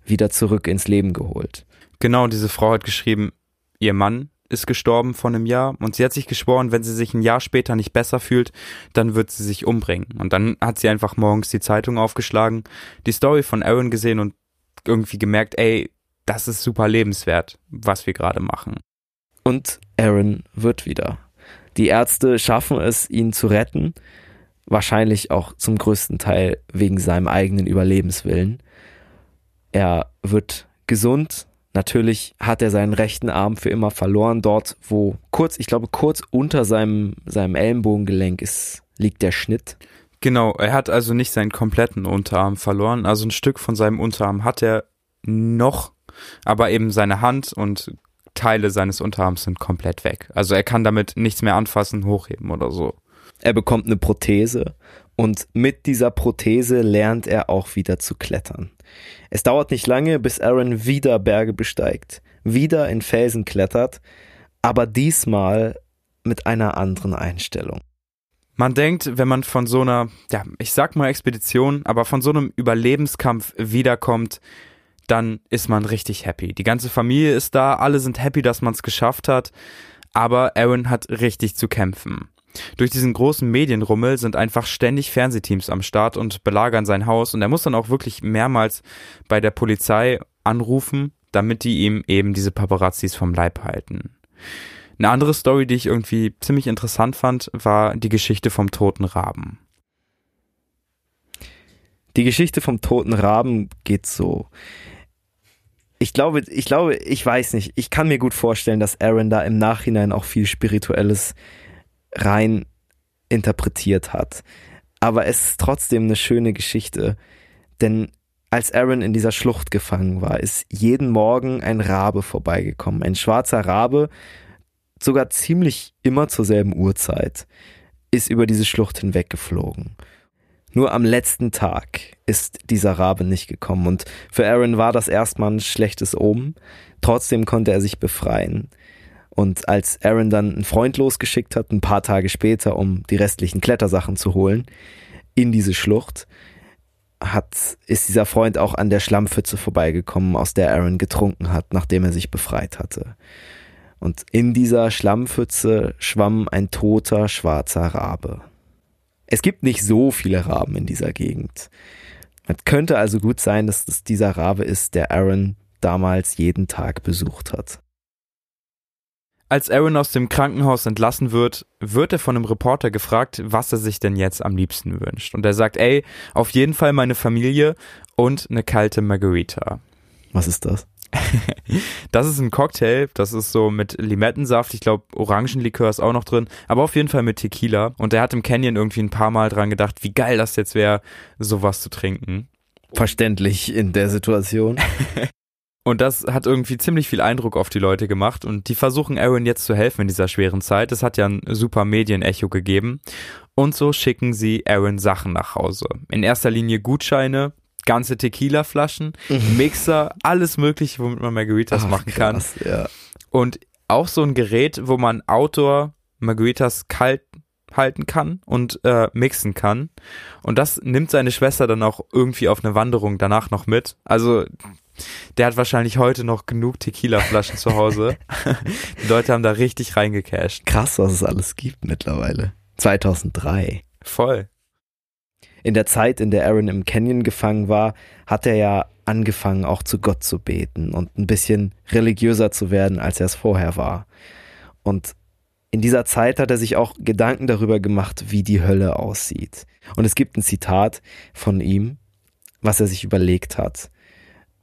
wieder zurück ins Leben geholt. Genau, diese Frau hat geschrieben, ihr Mann ist gestorben vor einem Jahr und sie hat sich geschworen, wenn sie sich ein Jahr später nicht besser fühlt, dann wird sie sich umbringen. Und dann hat sie einfach morgens die Zeitung aufgeschlagen, die Story von Aaron gesehen und irgendwie gemerkt, ey, das ist super lebenswert, was wir gerade machen. Und Aaron wird wieder. Die Ärzte schaffen es, ihn zu retten, wahrscheinlich auch zum größten Teil wegen seinem eigenen Überlebenswillen. Er wird gesund, Natürlich hat er seinen rechten Arm für immer verloren, dort wo kurz, ich glaube kurz unter seinem, seinem Ellenbogengelenk ist, liegt der Schnitt. Genau, er hat also nicht seinen kompletten Unterarm verloren, also ein Stück von seinem Unterarm hat er noch, aber eben seine Hand und Teile seines Unterarms sind komplett weg. Also er kann damit nichts mehr anfassen, hochheben oder so. Er bekommt eine Prothese Und mit dieser Prothese lernt er auch wieder zu klettern. Es dauert nicht lange, bis Aaron wieder Berge besteigt, wieder in Felsen klettert, aber diesmal mit einer anderen Einstellung. Man denkt, wenn man von so einer, ja, ich sag mal Expedition, aber von so einem Überlebenskampf wiederkommt, dann ist man richtig happy. Die ganze Familie ist da, alle sind happy, dass man es geschafft hat, aber Aaron hat richtig zu kämpfen. Durch diesen großen Medienrummel sind einfach ständig Fernsehteams am Start und belagern sein Haus und er muss dann auch wirklich mehrmals bei der Polizei anrufen, damit die ihm eben diese Paparazzis vom Leib halten. Eine andere Story, die ich irgendwie ziemlich interessant fand, war die Geschichte vom toten Raben. Die Geschichte vom toten Raben geht so. Ich glaube, ich glaube, ich weiß nicht. Ich kann mir gut vorstellen, dass Aaron da im Nachhinein auch viel Spirituelles rein interpretiert hat. Aber es ist trotzdem eine schöne Geschichte, denn als Aaron in dieser Schlucht gefangen war, ist jeden Morgen ein Rabe vorbeigekommen. Ein schwarzer Rabe, sogar ziemlich immer zur selben Uhrzeit, ist über diese Schlucht hinweggeflogen. Nur am letzten Tag ist dieser Rabe nicht gekommen und für Aaron war das erstmal ein schlechtes Omen. Trotzdem konnte er sich befreien. Und als Aaron dann einen Freund losgeschickt hat, ein paar Tage später, um die restlichen Klettersachen zu holen, in diese Schlucht, hat, ist dieser Freund auch an der Schlammpfütze vorbeigekommen, aus der Aaron getrunken hat, nachdem er sich befreit hatte. Und in dieser Schlammpfütze schwamm ein toter schwarzer Rabe. Es gibt nicht so viele Raben in dieser Gegend. Es könnte also gut sein, dass es dieser Rabe ist, der Aaron damals jeden Tag besucht hat. Als Aaron aus dem Krankenhaus entlassen wird, wird er von einem Reporter gefragt, was er sich denn jetzt am liebsten wünscht. Und er sagt, ey, auf jeden Fall meine Familie und eine kalte Margarita. Was ist das? (laughs) das ist ein Cocktail, das ist so mit Limettensaft, ich glaube Orangenlikör ist auch noch drin, aber auf jeden Fall mit Tequila. Und er hat im Canyon irgendwie ein paar Mal dran gedacht, wie geil das jetzt wäre, sowas zu trinken. Verständlich in der Situation. (laughs) Und das hat irgendwie ziemlich viel Eindruck auf die Leute gemacht und die versuchen Aaron jetzt zu helfen in dieser schweren Zeit. Es hat ja ein super Medienecho gegeben. Und so schicken sie Aaron Sachen nach Hause. In erster Linie Gutscheine, ganze Tequila-Flaschen, mhm. Mixer, alles mögliche, womit man Margaritas Ach, machen kann. Krass, ja. Und auch so ein Gerät, wo man Outdoor Margaritas kalt halten kann und äh, mixen kann. Und das nimmt seine Schwester dann auch irgendwie auf eine Wanderung danach noch mit. Also der hat wahrscheinlich heute noch genug Tequila-Flaschen zu Hause. (laughs) Die Leute haben da richtig reingecasht. Krass, was es alles gibt mittlerweile. 2003. Voll. In der Zeit, in der Aaron im Canyon gefangen war, hat er ja angefangen, auch zu Gott zu beten und ein bisschen religiöser zu werden, als er es vorher war. Und in dieser Zeit hat er sich auch Gedanken darüber gemacht, wie die Hölle aussieht. Und es gibt ein Zitat von ihm, was er sich überlegt hat.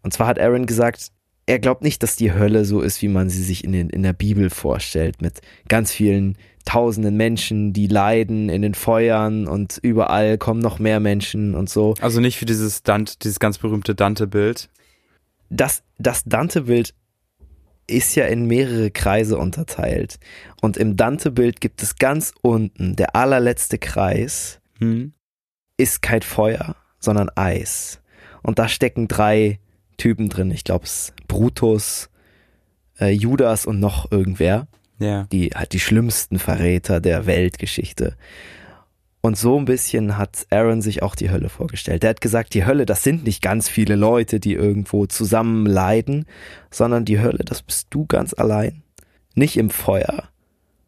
Und zwar hat Aaron gesagt, er glaubt nicht, dass die Hölle so ist, wie man sie sich in, den, in der Bibel vorstellt, mit ganz vielen tausenden Menschen, die leiden in den Feuern und überall kommen noch mehr Menschen und so. Also nicht für dieses Dante, dieses ganz berühmte Dante-Bild. Das, das Dante-Bild ist ja in mehrere Kreise unterteilt. Und im Dante-Bild gibt es ganz unten, der allerletzte Kreis, hm. ist kein Feuer, sondern Eis. Und da stecken drei Typen drin. Ich glaube, es Brutus, äh, Judas und noch irgendwer. Ja. Die halt die schlimmsten Verräter der Weltgeschichte. Und so ein bisschen hat Aaron sich auch die Hölle vorgestellt. Er hat gesagt, die Hölle, das sind nicht ganz viele Leute, die irgendwo zusammen leiden, sondern die Hölle, das bist du ganz allein. Nicht im Feuer,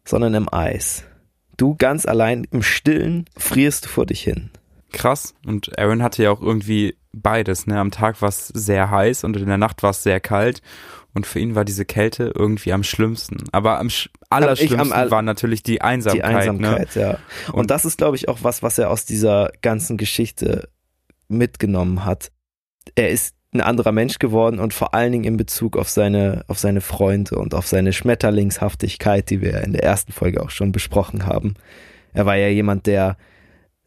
sondern im Eis. Du ganz allein im Stillen frierst du vor dich hin. Krass. Und Aaron hatte ja auch irgendwie beides. Ne? Am Tag war es sehr heiß und in der Nacht war es sehr kalt. Und für ihn war diese Kälte irgendwie am schlimmsten. Aber am allerschlimmsten am, war natürlich die Einsamkeit. Die Einsamkeit, ne? ja. Und, und das ist, glaube ich, auch was, was er aus dieser ganzen Geschichte mitgenommen hat. Er ist ein anderer Mensch geworden und vor allen Dingen in Bezug auf seine, auf seine Freunde und auf seine Schmetterlingshaftigkeit, die wir in der ersten Folge auch schon besprochen haben. Er war ja jemand, der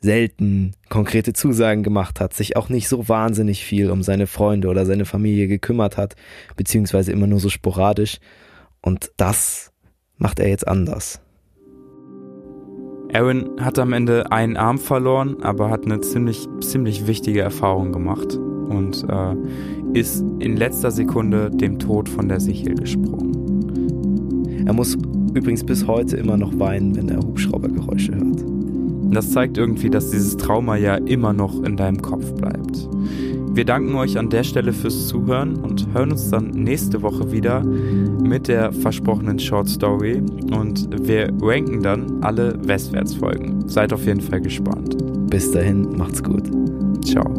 selten konkrete Zusagen gemacht hat, sich auch nicht so wahnsinnig viel um seine Freunde oder seine Familie gekümmert hat, beziehungsweise immer nur so sporadisch. Und das macht er jetzt anders. Aaron hat am Ende einen Arm verloren, aber hat eine ziemlich, ziemlich wichtige Erfahrung gemacht und äh, ist in letzter Sekunde dem Tod von der Sichel gesprungen. Er muss übrigens bis heute immer noch weinen, wenn er Hubschraubergeräusche hört. Das zeigt irgendwie, dass dieses Trauma ja immer noch in deinem Kopf bleibt. Wir danken euch an der Stelle fürs Zuhören und hören uns dann nächste Woche wieder mit der versprochenen Short Story und wir ranken dann alle Westwärtsfolgen. Seid auf jeden Fall gespannt. Bis dahin, macht's gut. Ciao.